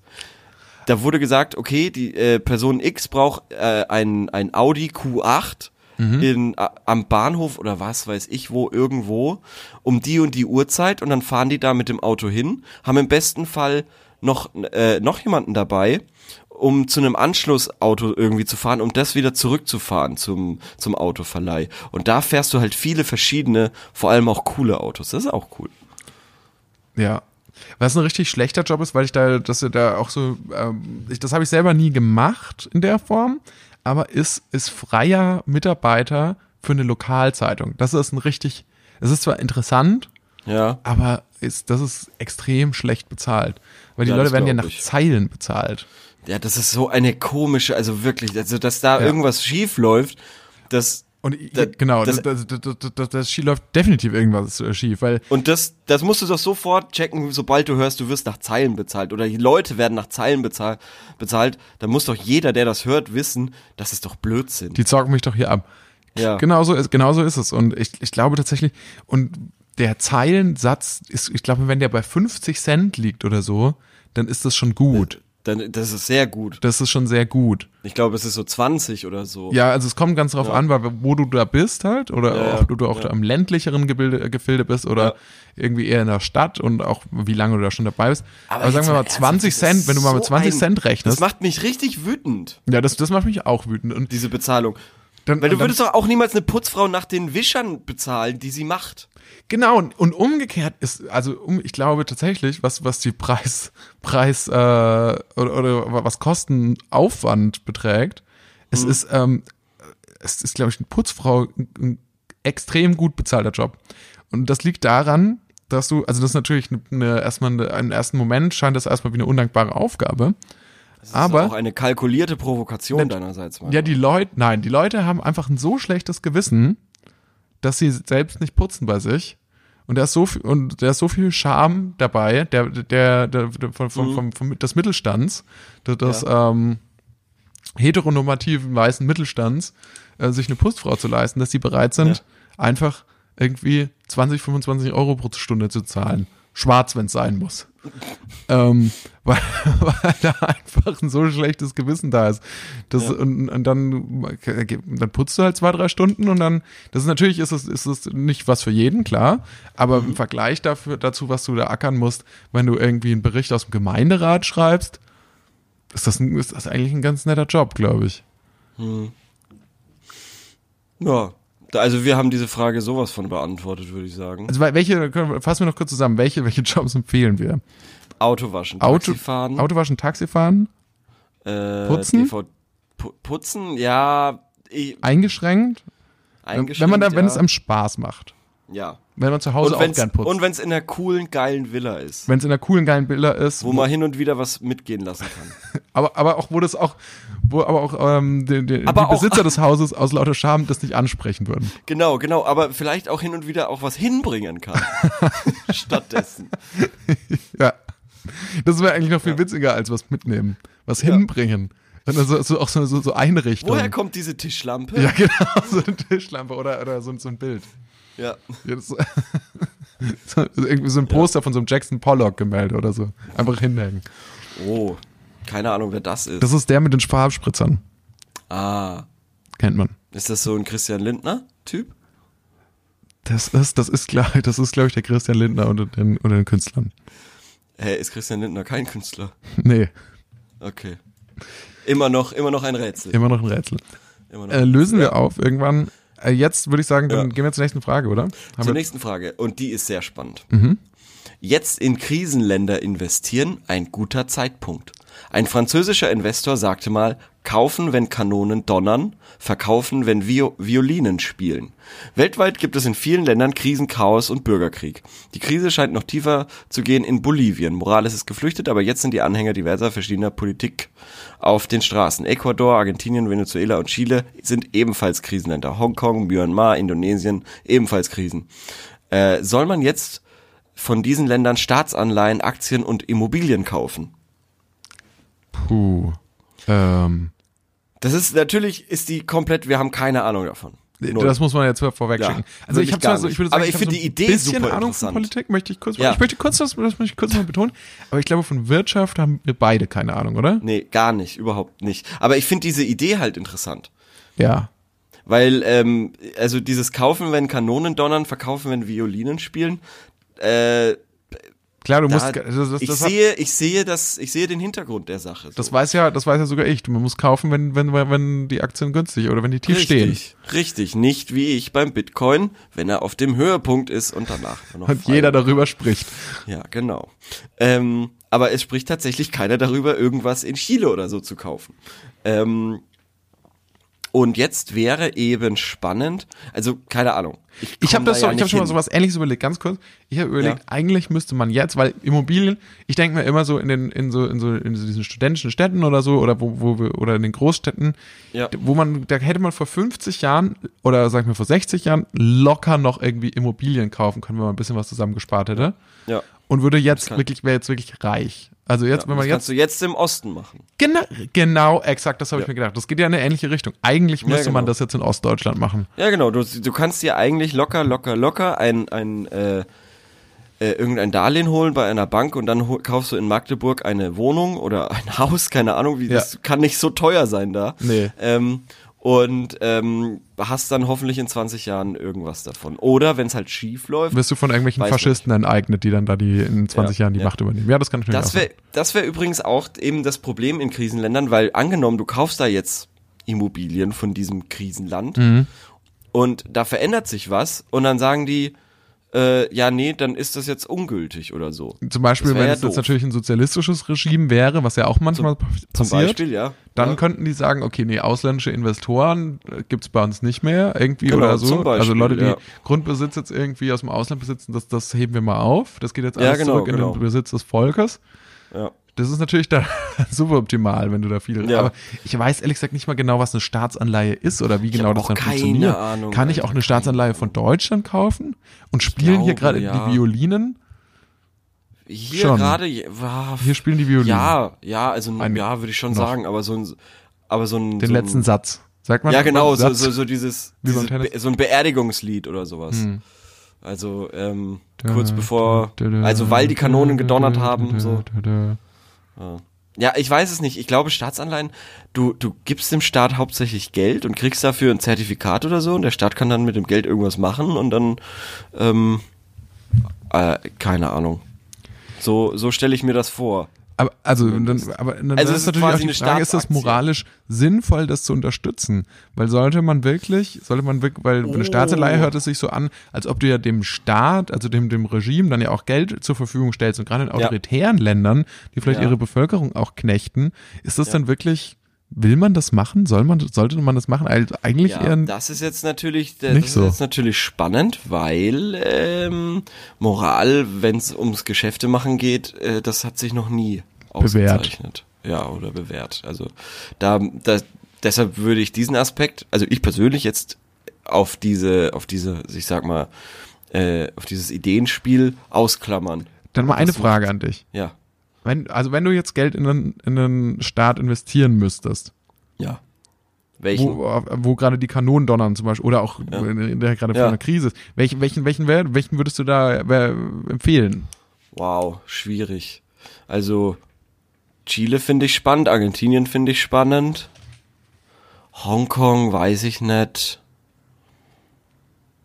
Da wurde gesagt, okay, die äh, Person X braucht äh, ein, ein Audi Q8 Mhm. in, am Bahnhof oder was weiß ich wo, irgendwo, um die und die Uhrzeit und dann fahren die da mit dem Auto hin, haben im besten Fall noch, äh, noch jemanden dabei, um zu einem Anschlussauto irgendwie zu fahren, um das wieder zurückzufahren zum, zum Autoverleih. Und da fährst du halt viele verschiedene, vor allem auch coole Autos. Das ist auch cool. Ja. Was ein richtig schlechter Job ist, weil ich da, dass du da auch so, ähm, ich, das habe ich selber nie gemacht in der Form, aber ist, ist freier Mitarbeiter für eine Lokalzeitung. Das ist ein richtig, es ist zwar interessant, Ja. aber ist, das ist extrem schlecht bezahlt. Weil die Ja, Leute werden ja nach ich. Zeilen bezahlt. Ja, das ist so eine komische, also wirklich, also dass da Ja. irgendwas schief läuft, das Und Da- genau, das- das, das, das, das, das, das läuft definitiv irgendwas schief, weil Und das, das musst du doch sofort checken, sobald du hörst, du wirst nach Zeilen bezahlt oder die Leute werden nach Zeilen bezahlt, bezahlt, dann muss doch jeder, der das hört, wissen, das ist doch Blödsinn. die zocken mich doch hier ab. ja. Genau so ist, genau so ist es. Und ich, ich glaube tatsächlich, und der Zeilensatz ist, ich glaube, wenn der bei 50 Cent liegt oder so, dann ist das schon gut. Dann, das ist sehr gut. Das ist schon sehr gut. Ich glaube, es ist so 20 oder so. Ja, also es kommt ganz drauf Ja. an, wo du da bist halt, oder Ja, ja. ob du auch im ländlicheren Gebilde, äh, Gefilde bist oder irgendwie eher in der Stadt und auch wie lange du da schon dabei bist. Aber, sagen jetzt wir mal ernsthaft, 20 das Cent, wenn du mal mit so 20 ein- Cent rechnest. Das macht mich richtig wütend, ja, das, das macht mich auch wütend. Und diese Bezahlung. dann, Weil du dann, würdest doch auch niemals eine Putzfrau nach den Wischern bezahlen, die sie macht. Genau, und, umgekehrt ist, also um, ich glaube tatsächlich, was, was die Preis, Preis äh, oder, oder was Kostenaufwand beträgt, es ist, ähm, es ist, glaube ich, eine Putzfrau ein, ein extrem gut bezahlter Job. Und das liegt daran, dass du, also das ist natürlich eine, eine erstmal eine, einen ersten Moment scheint das erstmal wie eine undankbare Aufgabe. Das ist Aber- auch eine kalkulierte Provokation deinerseits. Mann. Ja, die Leute, nein, die Leute haben einfach ein so schlechtes Gewissen, dass sie selbst nicht putzen bei sich. Und da ist so viel, und da ist so viel Charme dabei, der, der, der, der von, von, vom, vom, des Mittelstands, des, des ähm, heteronormativen weißen Mittelstands, äh, sich eine Putzfrau zu leisten, dass sie bereit sind, einfach irgendwie 20, 25 Euro pro Stunde zu zahlen. Schwarz, wenn es sein muss. ähm, weil, weil da einfach ein so schlechtes Gewissen da ist. Das, Ja. und, und dann, dann putzt du halt zwei, drei Stunden und dann, das ist natürlich, ist es, ist es nicht was für jeden, klar, aber Mhm. im Vergleich dafür, dazu, was du da ackern musst, wenn du irgendwie einen Bericht aus dem Gemeinderat schreibst, ist das, ein, ist das eigentlich ein ganz netter Job, glaube ich. Ja. Da- Also wir haben diese Frage sowas von beantwortet, würde ich sagen. Also wel- welche, fassen wir noch kurz zusammen, welche, welche Jobs empfehlen wir? Auto waschen, Auto- Taxi fahren, Autowaschen, Taxi fahren, äh, Putzen? DV pu putzen, ja, eingeschränkt, eingeschränkt, wenn man da, wenn ja. es einem Spaß macht. ja. Wenn man zu Hause auch gern putzt. und wenn's in einer coolen, geilen Villa ist, wenn es in einer coolen, geilen Bilder ist, wo man hin und wieder was mitgehen lassen kann. aber, aber auch, wo das auch, wo aber auch ähm, die, die, Aber die auch- Besitzer des Hauses aus lauter Scham das nicht ansprechen würden. Genau, genau, aber vielleicht auch hin und wieder auch was hinbringen kann. Stattdessen. Ja. Das wäre eigentlich noch viel witziger als was mitnehmen. Was Ja. hinbringen. Und also, so, auch so, so, so Einrichtungen. Woher kommt diese Tischlampe? Ja, genau, so eine Tischlampe oder, oder so, so ein Bild. Ja. Ja, das, so, irgendwie so ein Poster von so einem Jackson Pollock-Gemälde oder so. Einfach hinhängen. Oh, keine Ahnung, wer das ist. Das ist der mit den Farbspritzern. ah, Kennt man. ist das so ein Christian Lindner-Typ? Das ist, das ist, glaube das ist, glaub ich, der Christian Lindner unter den, unter den Künstlern. Hä, ist Christian Lindner kein Künstler? Nee, Okay. Immer noch, immer noch ein Rätsel. immer noch ein Rätsel. Noch Äh, lösen wir auf irgendwann. Äh, jetzt würde ich sagen, dann Ja. gehen wir zur nächsten Frage, oder? Haben Zur nächsten Frage. Und die ist sehr spannend. Mhm. Jetzt in Krisenländer investieren, ein guter Zeitpunkt. Ein französischer Investor sagte mal, kaufen, wenn Kanonen donnern, verkaufen, wenn Vio Violinen spielen. Weltweit gibt es in vielen Ländern Krisen, Chaos und Bürgerkrieg. Die Krise scheint noch tiefer zu gehen in Bolivien. Morales ist geflüchtet, aber jetzt sind die Anhänger diverser verschiedener Politik auf den Straßen. Ecuador, Argentinien, Venezuela und Chile sind ebenfalls Krisenländer. Hongkong, Myanmar, Indonesien ebenfalls Krisen. Äh, soll man jetzt von diesen Ländern Staatsanleihen, Aktien und Immobilien kaufen? Puh. Ähm. Das ist natürlich ist die komplett, wir haben keine Ahnung davon. Null. Das muss man jetzt vorweg schicken. Ja, also ich habe zwar so, ich würde sagen, aber ich, ich finde so die Idee bisschen super Ahnung von Politik, möchte ich kurz, Ja. ich möchte kurz das, das möchte ich kurz mal betonen, aber ich glaube von Wirtschaft haben wir beide keine Ahnung, oder? Nee, gar nicht, überhaupt nicht. Aber ich finde diese Idee halt interessant. Ja. Weil, ähm, also dieses Kaufen, wenn Kanonen donnern, verkaufen, wenn Violinen spielen, äh, Klar, du da, musst das, das, ich das, sehe, ich sehe das, ich sehe den Hintergrund der Sache. So. das weiß ja, das weiß ja sogar ich. Man muss kaufen, wenn wenn wenn die Aktien günstig oder wenn die tief stehen. Richtig, richtig. Nicht wie ich beim Bitcoin, wenn er auf dem Höhepunkt ist und danach Und jeder darüber spricht. Ja, genau. Ähm, aber es spricht tatsächlich keiner darüber, irgendwas in Chile oder so zu kaufen. Ähm, und jetzt wäre eben spannend, also keine Ahnung. Ich habe komm das da so, ja ich habe nicht schon mal hin. sowas ähnliches überlegt, ganz kurz. Ich habe überlegt, Ja. eigentlich müsste man jetzt, weil Immobilien, ich denke mir immer so in den in so in so in so diesen studentischen Städten oder so oder wo wo wir oder in den Großstädten, Ja. wo man da hätte man vor 50 Jahren oder sag ich mal vor 60 Jahren locker noch irgendwie Immobilien kaufen können, wenn man ein bisschen was zusammengespart hätte Ja. und würde jetzt wirklich wäre jetzt wirklich reich. Also jetzt, wenn das man jetzt kannst du jetzt im Osten machen. genau, genau exakt, das habe ich Ja. mir gedacht. Das geht ja in eine ähnliche Richtung. Eigentlich müsste genau. man das jetzt in Ostdeutschland machen. Ja, genau. Du, du kannst dir eigentlich locker, locker, locker ein, ein äh, äh, irgendein Darlehen holen bei einer Bank und dann kaufst du in Magdeburg eine Wohnung oder ein Haus, keine Ahnung, wie Ja. das kann nicht so teuer sein da. Nee. Ähm, und ähm, hast dann hoffentlich in 20 Jahren irgendwas davon. Oder wenn es halt schief läuft, Wirst du von irgendwelchen Faschisten enteignet, die dann da die in 20 Ja, Jahren die ja. Macht übernehmen. Ja, das kann natürlich Das wäre das wär übrigens auch eben das Problem in Krisenländern, weil angenommen, du kaufst da jetzt Immobilien von diesem Krisenland Mhm. und da verändert sich was und dann sagen die, äh, ja, nee, dann ist das jetzt ungültig oder so. Zum Beispiel, wenn ja es jetzt natürlich ein sozialistisches Regime wäre, was ja auch manchmal Zum passiert, Beispiel, ja. dann ja. könnten die sagen, okay, nee, ausländische Investoren äh, gibt's bei uns nicht mehr irgendwie Genau, oder so. zum Beispiel, also Leute, die ja. Grundbesitz jetzt irgendwie aus dem Ausland besitzen, das, das heben wir mal auf. Das geht jetzt Ja, alles genau, zurück in genau. den Besitz des Volkes. ja. Das ist natürlich da suboptimal, wenn du da viel. Ja. Aber ich weiß ehrlich gesagt nicht mal genau, was eine Staatsanleihe ist oder wie genau hab das dann keine funktioniert. Ahnung, Kann ich auch eine Staatsanleihe von Deutschland kaufen und spielen hier glaube, gerade ja. die Violinen? Hier Schon. gerade, Hier spielen die Violinen. ja, ja, also Ein- ja, würde ich schon noch. sagen, aber so ein, aber so ein, Den so ein, letzten Satz. Sagt man Ja, genau, so, so, so dieses, dieses so ein Beerdigungslied oder sowas. Hm. Also, ähm, kurz bevor, also weil die Kanonen gedonnert haben, so. Ja, ich weiß es nicht. Ich glaube, Staatsanleihen, du, du gibst dem Staat hauptsächlich Geld und kriegst dafür ein Zertifikat oder so und der Staat kann dann mit dem Geld irgendwas machen und dann, ähm, äh, keine Ahnung. So, so stelle ich mir das vor. Aber also, dann, aber dann Also ist natürlich auch die Frage, ist das moralisch sinnvoll, das zu unterstützen? Weil sollte man wirklich, sollte man wirklich, weil Oh. eine Staatsanleihe hört es sich so an, als ob du ja dem Staat, also dem, dem Regime dann ja auch Geld zur Verfügung stellst und gerade in autoritären Ländern, die vielleicht Ja. ihre Bevölkerung auch knechten, ist das dann wirklich, will man das machen? Soll man, sollte man das machen? Also eigentlich Ja, eher, das ist jetzt natürlich, das ist so. jetzt natürlich spannend, weil ähm, Moral, wenn es ums Geschäfte machen geht, äh, das hat sich noch nie Bewährt. ausgezeichnet. Ja, oder bewährt. Also da, da deshalb würde ich diesen Aspekt, also ich persönlich jetzt auf diese, auf diese, ich sag mal, äh, auf dieses Ideenspiel ausklammern. dann mal eine Frage an dich. Ja, Wenn, also wenn du jetzt Geld in einen, in einen Staat investieren müsstest, ja. Welchen? wo, wo gerade die Kanonen donnern zum Beispiel oder auch Ja. in der gerade Ja. vor einer Krise ist. Welchen, welchen, welchen, welchen würdest du da empfehlen? Wow, schwierig. Also Chile finde ich spannend, Argentinien finde ich spannend. Hongkong weiß ich nicht.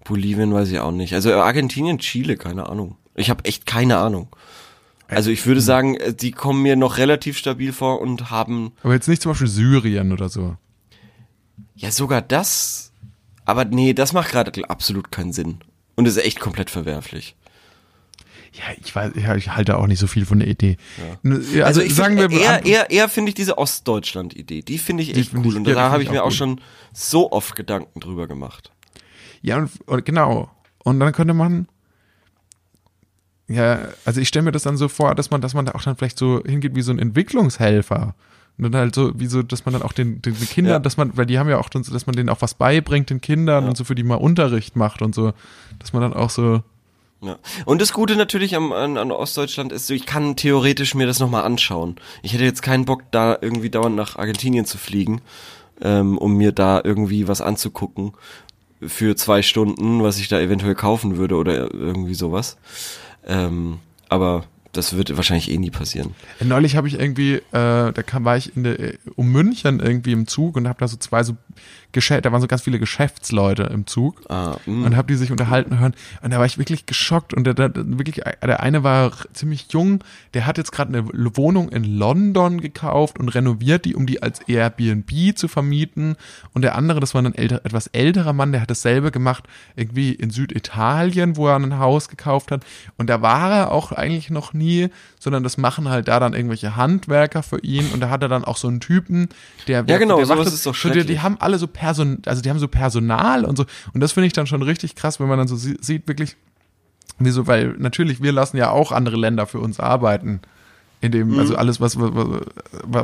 Bolivien weiß ich auch nicht. Also Argentinien, Chile, keine Ahnung. Ich habe echt keine Ahnung. Also ich würde sagen, äh, die kommen mir noch relativ stabil vor und haben Aber jetzt nicht zum Beispiel Syrien oder so. ja sogar das. Aber nee, das macht gerade absolut keinen Sinn. Und ist echt komplett verwerflich. Ja, ich weiß, ja, ich halte auch nicht so viel von der Idee. Ja. Also, Also, sagen find, wir eher, eher, eher finde ich diese Ostdeutschland-Idee, die finde ich echt find cool. ich- und ja, da habe ich ich mir auch auch gut. schon so oft Gedanken drüber gemacht. Ja, und, und genau. Und dann könnte man, ja, also ich stelle mir das dann so vor, dass man, dass man da auch dann vielleicht so hingeht wie so ein Entwicklungshelfer. Und dann halt so, wie so, dass man dann auch den, den, den Kindern, Ja. dass man, weil die haben ja auch dann so, dass man denen auch was beibringt, den Kindern Ja. und so für die mal Unterricht macht und so, dass man dann auch so, Ja. Und das Gute natürlich am, an, an Ostdeutschland ist, ich kann theoretisch mir das nochmal anschauen. Ich hätte jetzt keinen Bock, da irgendwie dauernd nach Argentinien zu fliegen, ähm, um mir da irgendwie was anzugucken für zwei Stunden, was ich da eventuell kaufen würde oder irgendwie sowas. Ähm, aber das wird wahrscheinlich eh nie passieren. Äh, Neulich habe ich irgendwie, äh, da kam, war ich in der, äh, um München irgendwie im Zug und habe da so zwei so Geschäfte, da waren so ganz viele Geschäftsleute im Zug Ah, mh. und habe die sich unterhalten hören und da war ich wirklich geschockt und der, der wirklich der eine war ziemlich jung, der hat jetzt gerade eine Wohnung in London gekauft und renoviert die, um die als Airbnb zu vermieten und der andere, das war ein älter, etwas älterer Mann, der hat dasselbe gemacht irgendwie in Süditalien, wo er ein Haus gekauft hat und da war er auch eigentlich noch nie, sondern das machen halt da dann irgendwelche Handwerker für ihn und da hat er dann auch so einen Typen, der Ja, genau, der sowas wartet- ist doch so, die, schrecklich. haben alle so Person, also die haben so Personal und so und das finde ich dann schon richtig krass, wenn man dann so sie- sieht wirklich wieso, weil natürlich wir lassen ja auch andere Länder für uns arbeiten. In dem, Mhm. also alles, was, was,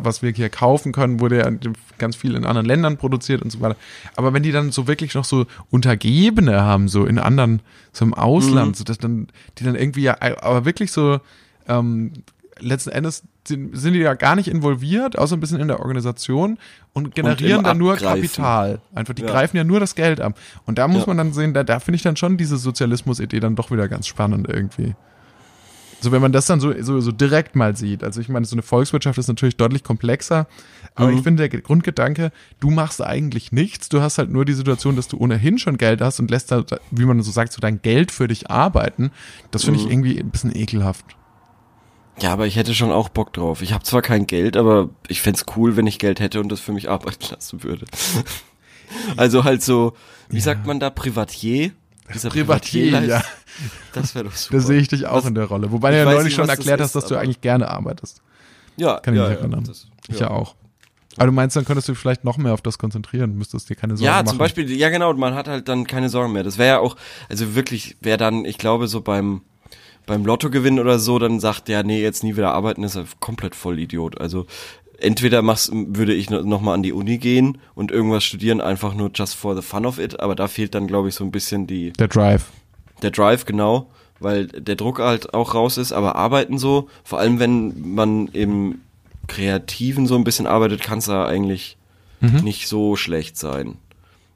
was wir hier kaufen können, wurde ja ganz viel in anderen Ländern produziert und so weiter. Aber wenn die dann so wirklich noch so Untergebene haben, so in anderen, so im Ausland, Mhm. so dass dann, die dann irgendwie ja, aber wirklich so, ähm, letzten Endes sind, sind die ja gar nicht involviert, außer ein bisschen in der Organisation und generieren im dann nur Abgreifen. Kapital. Einfach, die Ja. greifen ja nur das Geld ab. Und da muss Ja. man dann sehen, da, da finde ich dann schon diese Sozialismus-Idee dann doch wieder ganz spannend irgendwie. So, wenn man das dann so, so, so direkt mal sieht. Also ich meine, so eine Volkswirtschaft ist natürlich deutlich komplexer, aber Mhm. ich finde, der Grundgedanke, du machst eigentlich nichts, du hast halt nur die Situation, dass du ohnehin schon Geld hast und lässt da, wie man so sagt, so dein Geld für dich arbeiten. Das finde Mhm. ich irgendwie ein bisschen ekelhaft. Ja, aber ich hätte schon auch Bock drauf. Ich habe zwar kein Geld, aber ich fänd's cool, wenn ich Geld hätte und das für mich arbeiten lassen würde. also halt so, wie sagt man da, Privatier? Dieser Privatier, Privatierleist- ja. Das wäre doch super. Da sehe ich dich auch Was- in der Rolle. Wobei du ja neulich nicht, schon erklärt hast, dass du eigentlich gerne arbeitest. Ja, Kann ich ja, mich ja, erinnern. das- Ich ja auch. Aber du meinst, dann könntest du vielleicht noch mehr auf das konzentrieren, müsstest dir keine Sorgen Ja, machen. zum Beispiel, ja genau, man hat halt dann keine Sorgen mehr. Das wäre ja auch, also wirklich, wer dann, ich glaube, so beim beim Lottogewinn oder so, dann sagt der, nee, jetzt nie wieder arbeiten, ist er komplett voll Idiot. Also entweder machst, würde ich noch noch mal an die Uni gehen und irgendwas studieren, einfach nur just for the fun of it, aber da fehlt dann, glaube ich, so ein bisschen die, Der Drive. der Drive, genau, weil der Druck halt auch raus ist, aber arbeiten so, vor allem wenn man im Kreativen so ein bisschen arbeitet, kann es da eigentlich nicht so schlecht sein.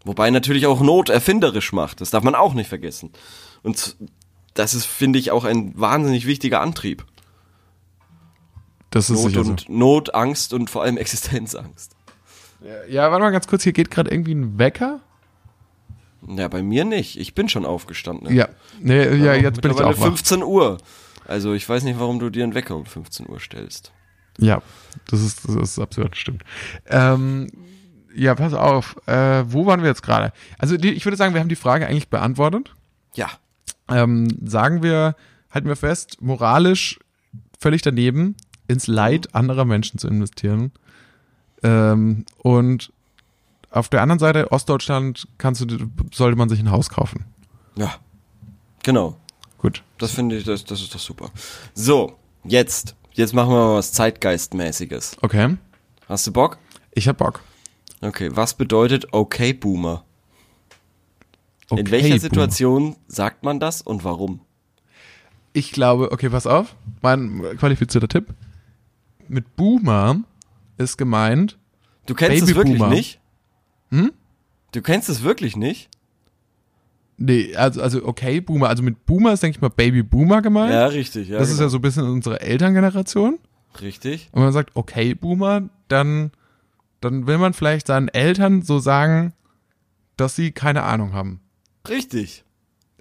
Wobei natürlich auch Not erfinderisch macht, das darf man auch nicht vergessen. Und das ist, finde ich, auch ein wahnsinnig wichtiger Antrieb. Das ist Not sicher und Not, Angst und vor allem Existenzangst. so. Ja, warte mal ganz kurz, hier geht gerade irgendwie ein Wecker. Ja, bei mir nicht. Ich bin schon aufgestanden. Ja, nee, ja, jetzt bin ich auch wach. 15 Uhr. Also ich weiß nicht, warum du dir einen Wecker um 15 Uhr stellst. Ja, das ist, das ist absurd, stimmt. Ähm, ja, pass auf, äh, wo waren wir jetzt gerade? Also die, ich würde sagen, wir haben die Frage eigentlich beantwortet. Ja. Ähm, sagen wir, halten wir fest, moralisch völlig daneben, ins Leid anderer Menschen zu investieren. Ähm, und auf der anderen Seite, Ostdeutschland, kannst du, sollte man sich ein Haus kaufen. Ja. Genau. Gut. Das finde ich, das, das ist doch super. So, jetzt. Jetzt machen wir mal was Zeitgeistmäßiges. Okay. Hast du Bock? Ich hab Bock. Okay, was bedeutet okay Boomer? Okay, In welcher Boomer. Situation sagt man das und warum? Ich glaube, okay, pass auf. Mein qualifizierter Tipp. Mit Boomer ist gemeint, Du kennst es wirklich Babyboomer. nicht? Hm? Du kennst es wirklich nicht? nee, also, also okay, Boomer, also mit Boomer ist, denke ich mal, Baby Boomer gemeint. Ja, richtig. Ja, das ist genau. ja so ein bisschen unsere Elterngeneration. Richtig. Und wenn man sagt, okay, Boomer, dann, dann will man vielleicht seinen Eltern so sagen, dass sie keine Ahnung haben. Richtig.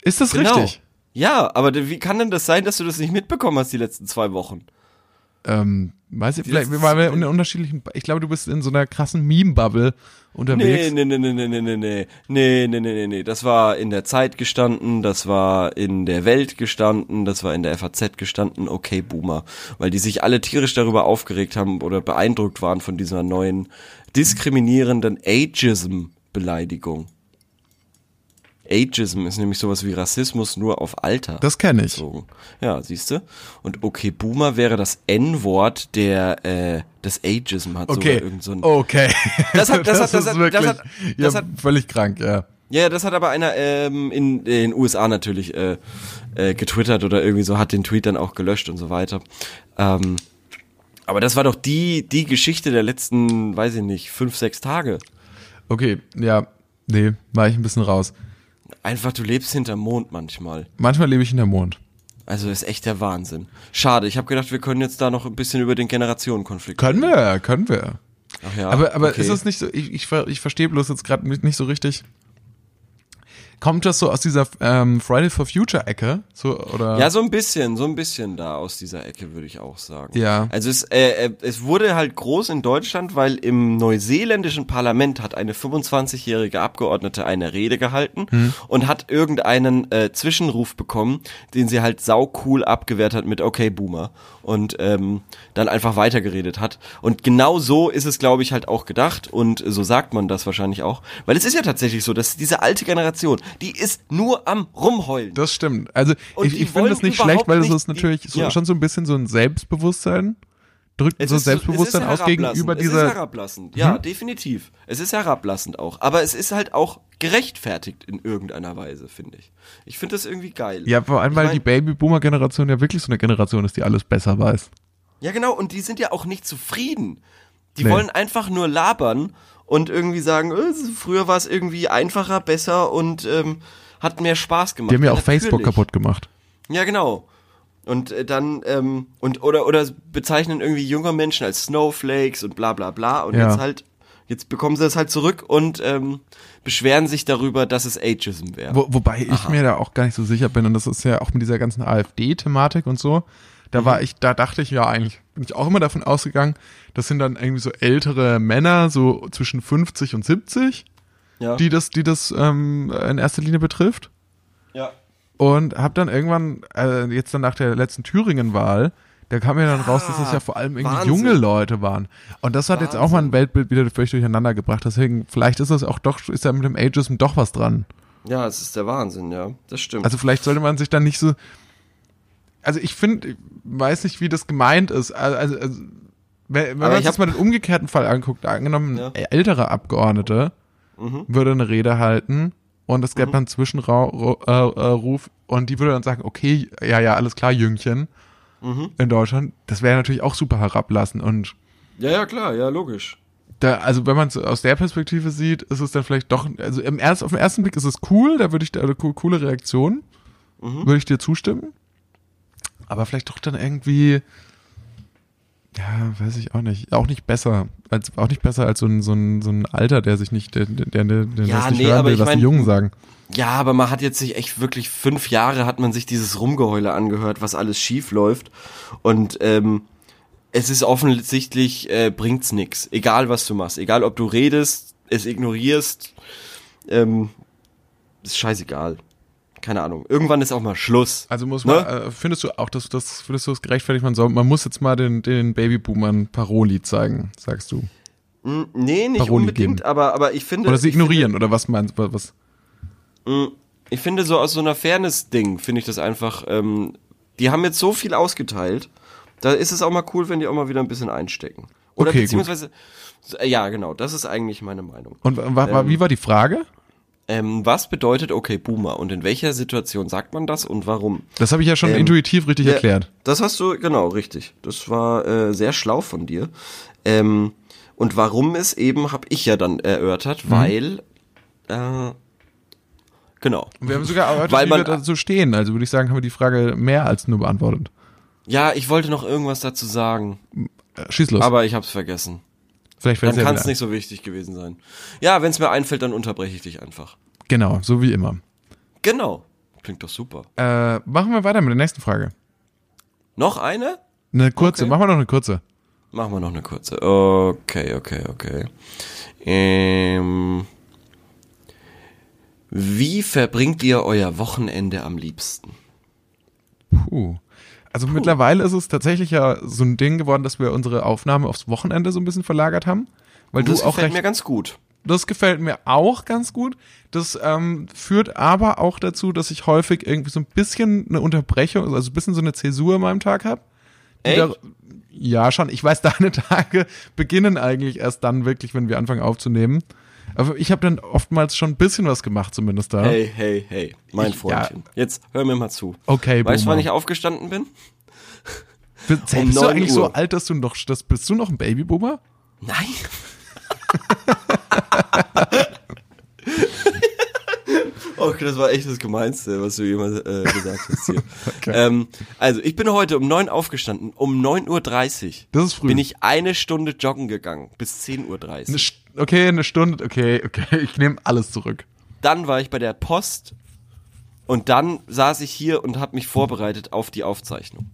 Ist das Genau. richtig? Ja, aber wie kann denn das sein, dass du das nicht mitbekommen hast die letzten zwei Wochen? ähm, weiß ich, vielleicht, weil wir in unterschiedlichen, ich glaube, du bist in so einer krassen Meme-Bubble unterwegs. Nee, nee, nee, nee, nee, nee, nee, nee, nee, nee, nee, nee, das war in der Zeit gestanden, das war in der Welt gestanden, das war in der FAZ gestanden, okay, Boomer, weil die sich alle tierisch darüber aufgeregt haben oder beeindruckt waren von dieser neuen diskriminierenden Ageism-Beleidigung. Ageism ist nämlich sowas wie Rassismus nur auf Alter. Das kenne ich. bezogen. Ja, siehst du? Und okay, Boomer wäre das N-Wort der äh, das Ageism hat Okay, sogar irgend so ein okay. Das hat- das hat- das ist hat- wirklich, das hat- das ja, hat- völlig krank, ja. Ja, das hat aber einer ähm, in, in den USA natürlich äh, äh, getwittert oder irgendwie so, hat den Tweet dann auch gelöscht und so weiter. Ähm, aber das war doch die, die Geschichte der letzten, weiß ich nicht, fünf, sechs Tage. Okay, ja, nee, war ich ein bisschen raus. Einfach, du lebst hinterm Mond manchmal. Manchmal lebe ich in der Mond. Also ist echt der Wahnsinn. Schade, ich habe gedacht, wir können jetzt da noch ein bisschen über den Generationenkonflikt Können wir, können wir. Ach ja, aber aber okay. ist es nicht so, ich, ich, ich verstehe bloß jetzt gerade nicht so richtig. Kommt das so aus dieser ähm, Friday for Future Ecke? So, oder? Ja, so ein bisschen, so ein bisschen da aus dieser Ecke, würde ich auch sagen. Ja. Also es, äh, äh, es wurde halt groß in Deutschland, weil im neuseeländischen Parlament hat eine 25-jährige Abgeordnete eine Rede gehalten Hm. und hat irgendeinen äh, Zwischenruf bekommen, den sie halt sau cool abgewehrt hat mit Okay Boomer und ähm, dann einfach weitergeredet hat. Und genau so ist es, glaube ich, halt auch gedacht und so sagt man das wahrscheinlich auch, weil es ist ja tatsächlich so, dass diese alte Generation, die ist nur am rumheulen. Das stimmt. Also Und ich, ich finde das nicht schlecht, weil es nicht- ist natürlich so, ja. schon so ein bisschen so ein Selbstbewusstsein drückt Es so ist- Selbstbewusstsein aus gegenüber herablassend. Es ist dieser. herablassend, ja, definitiv. Es ist herablassend auch. Aber es ist halt auch gerechtfertigt in irgendeiner Weise, finde ich. Ich finde das irgendwie geil. Ja, vor allem, Ich weil mein- die Babyboomer-Generation ja wirklich so eine Generation ist, die alles besser weiß. Ja, genau, und die sind ja auch nicht zufrieden. Die Nee. wollen einfach nur labern und irgendwie sagen, äh, früher war es irgendwie einfacher, besser und ähm, hat mehr Spaß gemacht. Die haben ja auch natürlich. Facebook kaputt gemacht. Ja, genau. Und äh, dann, ähm, und oder oder bezeichnen irgendwie junge Menschen als Snowflakes und bla bla bla. Und Ja. jetzt halt, jetzt bekommen sie das halt zurück und ähm, beschweren sich darüber, dass es Ageism wäre. Wo, wobei ich mir da auch gar nicht so sicher bin, und das ist ja auch mit dieser ganzen AfD-Thematik und so, da Mhm. war ich, da dachte ich ja eigentlich, bin ich auch immer davon ausgegangen, das sind dann irgendwie so ältere Männer, so zwischen 50 und 70, Ja. die das, die das ähm, in erster Linie betrifft. ja. Und hab dann irgendwann, äh, jetzt dann nach der letzten Thüringen-Wahl, da kam ja dann raus, dass das ja vor allem irgendwie Wahnsinn. junge Leute waren. Und das hat jetzt auch mein Weltbild wieder völlig durcheinander gebracht. Deswegen, vielleicht ist das auch doch, ist da mit dem Ageism doch was dran. Ja, es ist der Wahnsinn, ja. Das stimmt. Also vielleicht sollte man sich dann nicht so. Also ich finde, ich weiß nicht, wie das gemeint ist. Also, also, also wenn, wenn man ich sich jetzt mal den umgekehrten Fall anguckt, angenommen, Ja. ein älterer Abgeordnete Mhm. würde eine Rede halten und es gäbe dann einen Zwischenruf äh, äh, und die würde dann sagen, okay, ja, ja, alles klar, Jüngchen Mhm. in Deutschland. Das wäre natürlich auch super herablassen und ja, ja, klar, ja, logisch. da, also wenn man es aus der Perspektive sieht, ist es dann vielleicht doch, also im erst, auf den ersten Blick ist es cool, da würde ich, da eine co- coole Reaktion, Mhm. würde ich dir zustimmen. Aber vielleicht doch dann irgendwie, ja, weiß ich auch nicht, auch nicht besser, als, auch nicht besser als so ein, so ein, so ein Alter, der sich nicht, der, der, der, der Ja, nicht nee, hören will, was die mein- Jungen sagen. Ja, aber man hat jetzt sich echt wirklich fünf Jahre hat man sich dieses Rumgeheule angehört, was alles schief läuft. Und ähm, es ist offensichtlich, äh, bringt's nix. Egal was du machst. Egal ob du redest, es ignorierst, ähm, ist scheißegal. Keine Ahnung. Irgendwann ist auch mal Schluss. Also muss Ne? man, äh, findest du auch, dass das, findest du es gerechtfertigt, man soll, man muss jetzt mal den, den Babyboomern Paroli zeigen, sagst du. Mm, Nee, nicht Paroli unbedingt, geben. aber, aber ich finde. Oder sie ich finde- ignorieren, oder was meinst du, was? Ich finde so aus so einer Fairness-Ding, finde ich das einfach, ähm, die haben jetzt so viel ausgeteilt, da ist es auch mal cool, wenn die auch mal wieder ein bisschen einstecken. Oder Okay, gut. beziehungsweise, äh, ja genau, das ist eigentlich meine Meinung. Und Ähm, wie war die Frage? Ähm, was bedeutet okay Boomer und in welcher Situation sagt man das und warum? Das habe ich ja schon ähm, intuitiv richtig Ja, erklärt. Das hast du, genau, richtig. Das war äh, sehr schlau von dir. Ähm, und warum es eben, habe ich ja dann Mhm. erörtert, weil, äh, genau. Und wir haben sogar erörtert, Weil wie man- wir dazu stehen. Also würde ich sagen, haben wir die Frage mehr als nur beantwortet. Ja, ich wollte noch irgendwas dazu sagen. Äh, Schieß los. Aber ich hab's vergessen. Vielleicht Dann ja kann es nicht so wichtig gewesen sein. Ja, wenn es mir einfällt, dann unterbreche ich dich einfach. ein. Genau, so wie immer. Genau. Klingt doch super. Äh, machen wir weiter mit der nächsten Frage. Noch eine? Eine kurze, Okay. machen wir noch eine kurze. Machen wir noch eine kurze. Okay, okay, okay. Ähm, wie verbringt ihr euer Wochenende am liebsten? Puh. Also mittlerweile ist es tatsächlich ja so ein Ding geworden, dass wir unsere Aufnahme aufs Wochenende so ein bisschen verlagert haben. Weil Das du auch gefällt recht mir ganz gut. Das gefällt mir auch ganz gut. Das ähm, führt aber auch dazu, dass ich häufig irgendwie so ein bisschen eine Unterbrechung, also ein bisschen so eine Zäsur in meinem Tag habe. Echt? Ja, schon. Ich weiß, deine Tage beginnen eigentlich erst dann wirklich, wenn wir anfangen aufzunehmen. Aber ich habe dann oftmals schon ein bisschen was gemacht, zumindest da. Hey, hey, hey, mein Ich- Freundchen. Jetzt hör mir mal zu. Okay, Weißt du, wann ich aufgestanden bin? Bist, um bist du 9 eigentlich Uhr. so alt, dass du noch, das, bist du noch ein Babyboomer? Nein. Okay, das war echt das Gemeinste, was du jemals äh, gesagt hast hier. ähm, also, ich bin heute um 9 aufgestanden. Um 9.30 Uhr Das ist früh. bin ich eine Stunde joggen gegangen. Bis 10.30 Uhr. Eine St- okay, eine Stunde, okay, okay, ich nehme alles zurück. Dann war ich bei der Post und dann saß ich hier und habe mich vorbereitet auf die Aufzeichnung.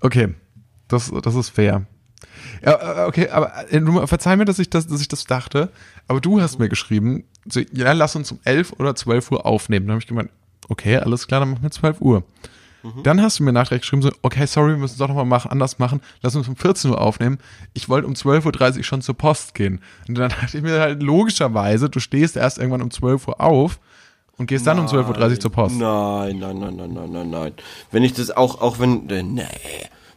Okay, das, das ist fair. Ja, äh, okay, aber äh, verzeih mir, dass ich das, dass ich das dachte, aber du hast mir geschrieben, ja, lass uns um 11 oder 12 Uhr aufnehmen. Dann habe ich gemeint, okay, alles klar, dann machen wir 12 Uhr. Dann hast du mir nachträglich geschrieben, so, okay, sorry, wir müssen es doch nochmal machen, anders machen, lass uns um 14 Uhr aufnehmen. Ich wollte um 12.30 Uhr schon zur Post gehen. Und dann dachte ich mir halt logischerweise, du stehst erst irgendwann um 12 Uhr auf und gehst dann um 12.30 Uhr zur Post. Nein, nein, nein, nein, nein, nein, nein. Wenn ich das auch, auch wenn, äh, nee.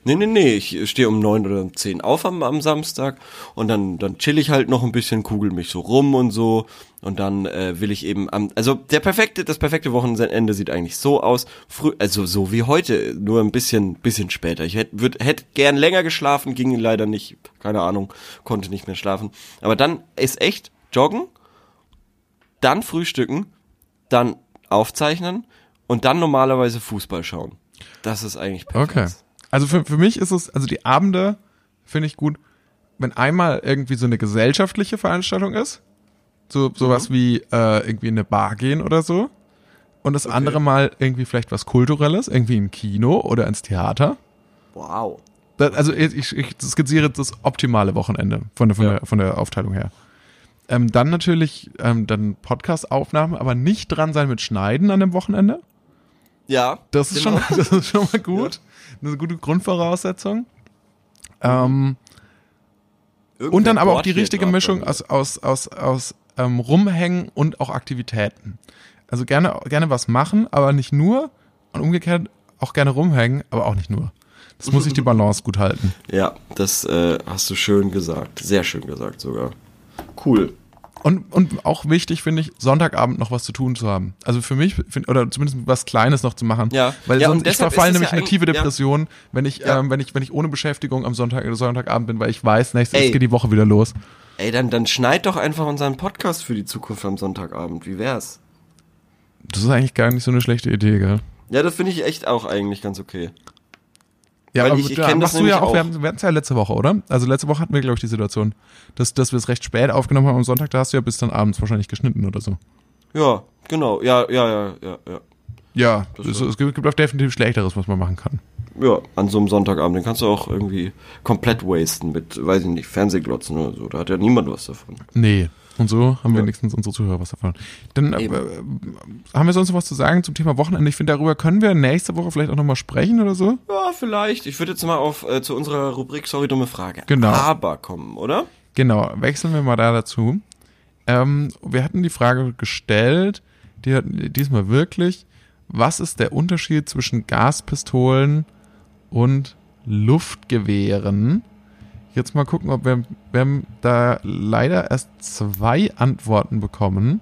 Nee, nee, nee, ich stehe um neun oder um zehn auf am, am Samstag und dann, dann chill ich halt noch ein bisschen, kugel mich so rum und so und dann äh, will ich eben am, also der perfekte, das perfekte Wochenende sieht eigentlich so aus, früh, also so wie heute, nur ein bisschen, bisschen später. Ich hätte, würd, hätte gern länger geschlafen, ging leider nicht, keine Ahnung, konnte nicht mehr schlafen. Aber dann ist echt joggen, dann frühstücken, dann aufzeichnen und dann normalerweise Fußball schauen. Das ist eigentlich perfekt. Okay. Also für, für mich ist es, also die Abende finde ich gut, wenn einmal irgendwie so eine gesellschaftliche Veranstaltung ist, so sowas wie äh, irgendwie in eine Bar gehen oder so, und das andere Mal irgendwie vielleicht was Kulturelles, irgendwie ein Kino oder ins Theater. Wow. Das, also ich, ich, ich skizziere das optimale Wochenende von der, von Ja. der, von der Aufteilung her. Ähm, dann natürlich ähm, dann Podcast-Aufnahmen, aber nicht dran sein mit Schneiden an dem Wochenende. Ja. Das ist, genau. schon, das ist schon mal gut. Eine gute Grundvoraussetzung. Ähm, und dann aber auch die richtige Mischung aus, aus, aus, aus ähm, Rumhängen und auch Aktivitäten. Also gerne, gerne was machen, aber nicht nur. Und umgekehrt auch gerne rumhängen, aber auch nicht nur. Das muss ich die Balance gut halten. Ja, das äh, hast du schön gesagt. Sehr schön gesagt sogar. Cool. Und, und auch wichtig finde ich, Sonntagabend noch was zu tun zu haben. Also für mich, find, oder zumindest was Kleines noch zu machen. Ja. Weil Ja, sonst, ich verfalle nämlich ja in eine tiefe eigentlich- ja. Depression, wenn ich, Ja. ähm, wenn ich, wenn ich ohne Beschäftigung am Sonntag oder Sonntagabend bin, weil ich weiß, nächstes Ey. geht die Woche wieder los. Ey, dann, dann schneid doch einfach unseren Podcast für die Zukunft am Sonntagabend. Wie wär's? Das ist eigentlich gar nicht so eine schlechte Idee, gell? Ja, das finde ich echt auch eigentlich ganz okay. Ja, Weil aber ich- ich da kenn das du ja nämlich auch, wir auch. hatten hatten's ja letzte Woche, oder? Also letzte Woche hatten wir, glaube ich, die Situation, dass, dass wir es recht spät aufgenommen haben am Sonntag, da hast du ja bis dann abends wahrscheinlich geschnitten oder so. Ja, genau. Ja, ja, ja, ja, ja. Ja, es, es gibt auch definitiv Schlechteres, was man machen kann. Ja, an so einem Sonntagabend, den kannst du auch irgendwie komplett wasten mit, weiß ich nicht, Fernsehglotzen oder so. Da hat ja niemand was davon. Nee. Und so haben Ja. wenigstens unsere Zuhörer was davon. Dann äh, äh, haben wir sonst noch was zu sagen zum Thema Wochenende. Ich finde, darüber können wir nächste Woche vielleicht auch nochmal sprechen oder so. Ja, vielleicht. Ich würde jetzt mal auf äh, zu unserer Rubrik Sorry, dumme Frage. Genau. Aber kommen, oder? Genau, wechseln wir mal da dazu. Ähm, wir hatten die Frage gestellt, die hatten diesmal wirklich, was ist der Unterschied zwischen Gaspistolen und Luftgewehren? Jetzt mal gucken, ob wir, wir haben da leider erst zwei Antworten bekommen,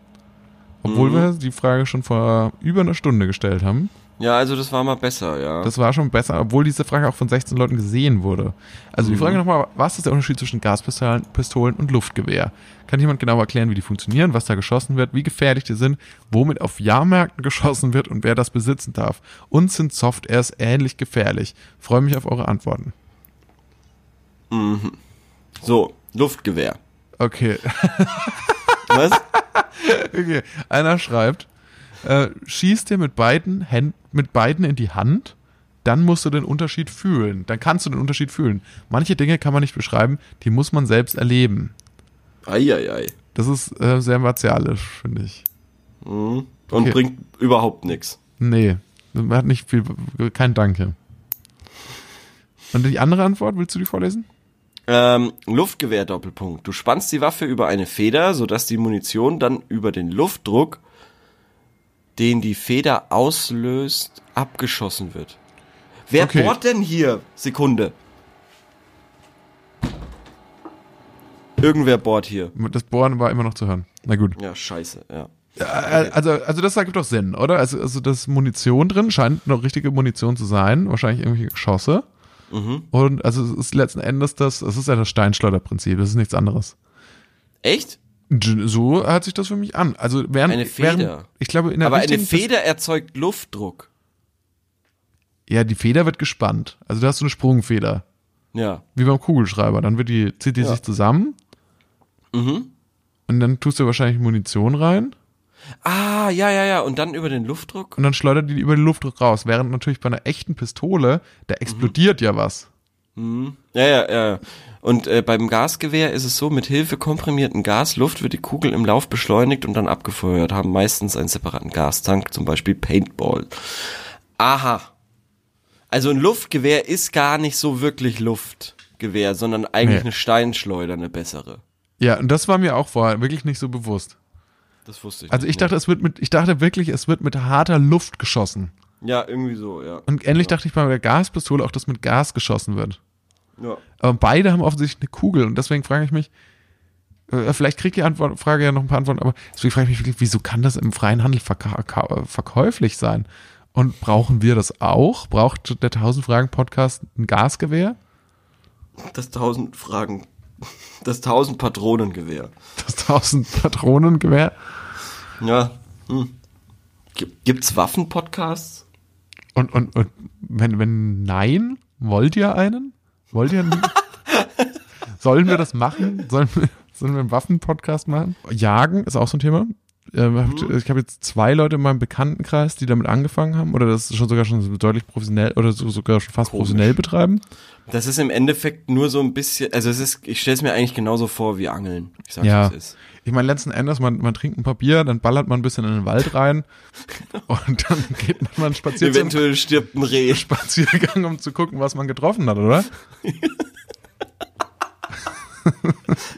obwohl Mhm. wir die Frage schon vor über einer Stunde gestellt haben. Ja, also das war mal besser, ja. Das war schon besser, obwohl diese Frage auch von 16 Leuten gesehen wurde. Also die Mhm. Frage nochmal, was ist der Unterschied zwischen Gaspistolen Pistolen und Luftgewehr? Kann jemand genau erklären, wie die funktionieren, was da geschossen wird, wie gefährlich die sind, womit auf Jahrmärkten geschossen wird und wer das besitzen darf? Und sind Softwares ähnlich gefährlich? Freue mich auf eure Antworten. Mhm. So, Luftgewehr. Okay, Was? okay. Einer schreibt, äh, schießt dir mit beiden Händen, mit beiden in die Hand, dann musst du den Unterschied fühlen. Dann kannst du den Unterschied fühlen. Manche Dinge kann man nicht beschreiben, die muss man selbst erleben. Eieiei. Das ist äh, sehr martialisch, finde ich. Mhm. Und Okay. bringt überhaupt nichts. Nee, man hat nicht viel, kein Danke. Und die andere Antwort, willst du die vorlesen? Ähm, Luftgewehr Doppelpunkt. Du spannst die Waffe über eine Feder, sodass die Munition dann über den Luftdruck, den die Feder auslöst, abgeschossen wird. Wer Okay. bohrt denn hier? Sekunde. Irgendwer bohrt hier. Das Bohren war immer noch zu hören. Na gut. Ja, scheiße, ja. Äh, Also, also das ergibt doch Sinn, oder? Also, also das Munition drin, scheint noch richtige Munition zu sein, wahrscheinlich irgendwelche Geschosse. Mhm. Und also es ist letzten Endes das, es ist ja das Steinschleuderprinzip, das ist nichts anderes. Echt? So hört sich das für mich an. Also während, Eine Feder. Während, ich glaube, in der Aber eine Feder erzeugt Luftdruck. Ja, die Feder wird gespannt. Also du hast so eine Sprungfeder, Ja. wie beim Kugelschreiber. Dann wird die, zieht die Ja. sich zusammen Mhm. und dann tust du wahrscheinlich Munition rein Ah, ja, ja, ja. Und dann über den Luftdruck? und dann schleudert die über den Luftdruck raus. Während natürlich bei einer echten Pistole, da explodiert ja was. Mhm. Ja, ja, ja. Und äh, beim Gasgewehr ist es so, mit Hilfe komprimierten Gas, Luft wird die Kugel im Lauf beschleunigt und dann abgefeuert, haben meistens einen separaten Gastank, zum Beispiel Paintball. Aha. Also ein Luftgewehr ist gar nicht so wirklich Luftgewehr, sondern eigentlich Nee. eine Steinschleuder, eine bessere. Ja, und das war mir auch vorher wirklich nicht so bewusst. Das wusste ich Also nicht ich dachte, es wird mit, ich dachte wirklich, es wird mit harter Luft geschossen. Ja, irgendwie so, ja. Und ähnlich dachte ich bei der Gaspistole auch, dass mit Gas geschossen wird. ja. Aber beide haben offensichtlich eine Kugel und deswegen frage ich mich, äh, vielleicht kriegt die Antwort, Frage ja noch ein paar Antworten, aber deswegen frage ich mich wirklich, wieso kann das im freien Handel verka verkäuflich sein? Und brauchen wir das auch? Braucht der 1000 Fragen Podcast ein Gasgewehr? Das tausend Fragen, das tausend Patronengewehr. Das 1000 Patronengewehr? Ja. Hm. Gibt, gibt's Waffenpodcasts? Und, und, und wenn, wenn nein, wollt ihr einen? Wollt ihr einen? Sollen wir das machen? Sollen wir, sollen wir einen Waffenpodcast machen? Jagen ist auch so ein Thema. Ähm, habt- Mhm. Ich habe jetzt zwei Leute in meinem Bekanntenkreis, die damit angefangen haben oder das schon sogar schon deutlich professionell oder so, sogar schon fast Komisch. professionell betreiben. Das ist im Endeffekt nur so ein bisschen, also es ist, ich stelle es mir eigentlich genauso vor wie Angeln. Ich sag's, Ja. es ist. Ich meine, letzten Endes, man, man trinkt ein paar Bier, dann ballert man ein bisschen in den Wald rein und dann geht man mal einen Spazier Eventuell stirbt ein Reh. Spaziergang, um zu gucken, was man getroffen hat, oder?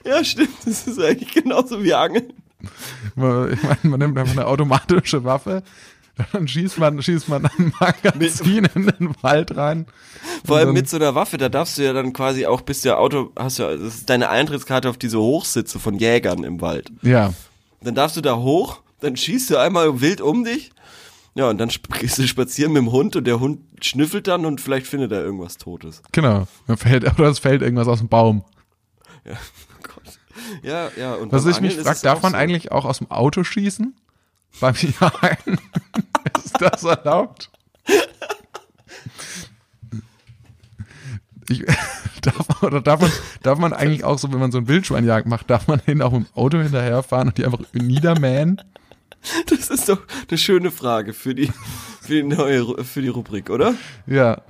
Ja, stimmt. Das ist eigentlich genauso wie Angeln. Ich meine, man nimmt einfach eine automatische Waffe, dann schießt man, schießt man ein Magazin in den Wald rein. Vor allem dann- mit so einer Waffe, da darfst du ja dann quasi auch, bist ja Auto, hast ja, das ist deine Eintrittskarte auf diese Hochsitze von Jägern im Wald. Ja, Dann darfst du da hoch, dann schießt du einmal wild um dich. Ja, und dann gehst du spazieren mit dem Hund und der Hund schnüffelt dann und vielleicht findet er irgendwas Totes. genau. Da fällt, oder es fällt irgendwas aus dem Baum. Ja, oh Gott. Ja, ja. Und Was ich mich Angeln ist frage, darf man so. eigentlich auch aus dem Auto schießen? Beim Jagen? Ist das erlaubt? Ich, darf, oder darf man, darf man eigentlich auch so, wenn man so ein Wildschweinjagd macht, darf man hin auch im Auto hinterherfahren und die einfach niedermähen? Das ist doch eine schöne Frage für die, für die neue, für die Rubrik, oder? Ja.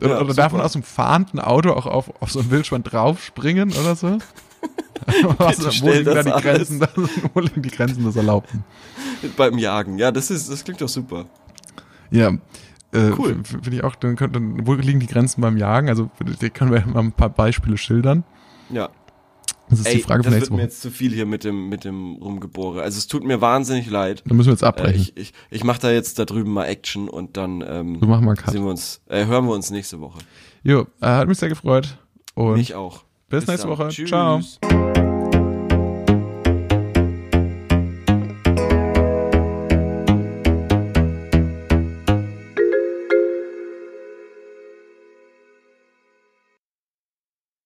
Oder, Ja, oder darf man aus dem fahrenden Auto auch auf, auf so ein Wildschwein draufspringen oder so? Was, Bitte wo, liegen da die. Grenzen, wo liegen die Grenzen des Erlaubten? Beim Jagen. Ja, das ist, das klingt doch super. Ja. Äh, Cool. Finde ich auch, dann könnte, wo liegen die Grenzen beim Jagen? Also, da können wir mal ein paar Beispiele schildern. Ja. Das ist Ey, die Frage das wird mir jetzt zu viel hier mit dem, mit dem Rumgebohre. Also es tut mir wahnsinnig leid. Dann müssen wir jetzt Äh, abbrechen. ich ich, ich mache da jetzt da drüben mal Action und dann ähm, so machen wir einen Cut. sehen wir uns, äh, hören wir uns nächste Woche. Jo, äh, hat mich sehr gefreut. Und Mich auch. Bis nächste dann. Woche. Tschüss. Ciao.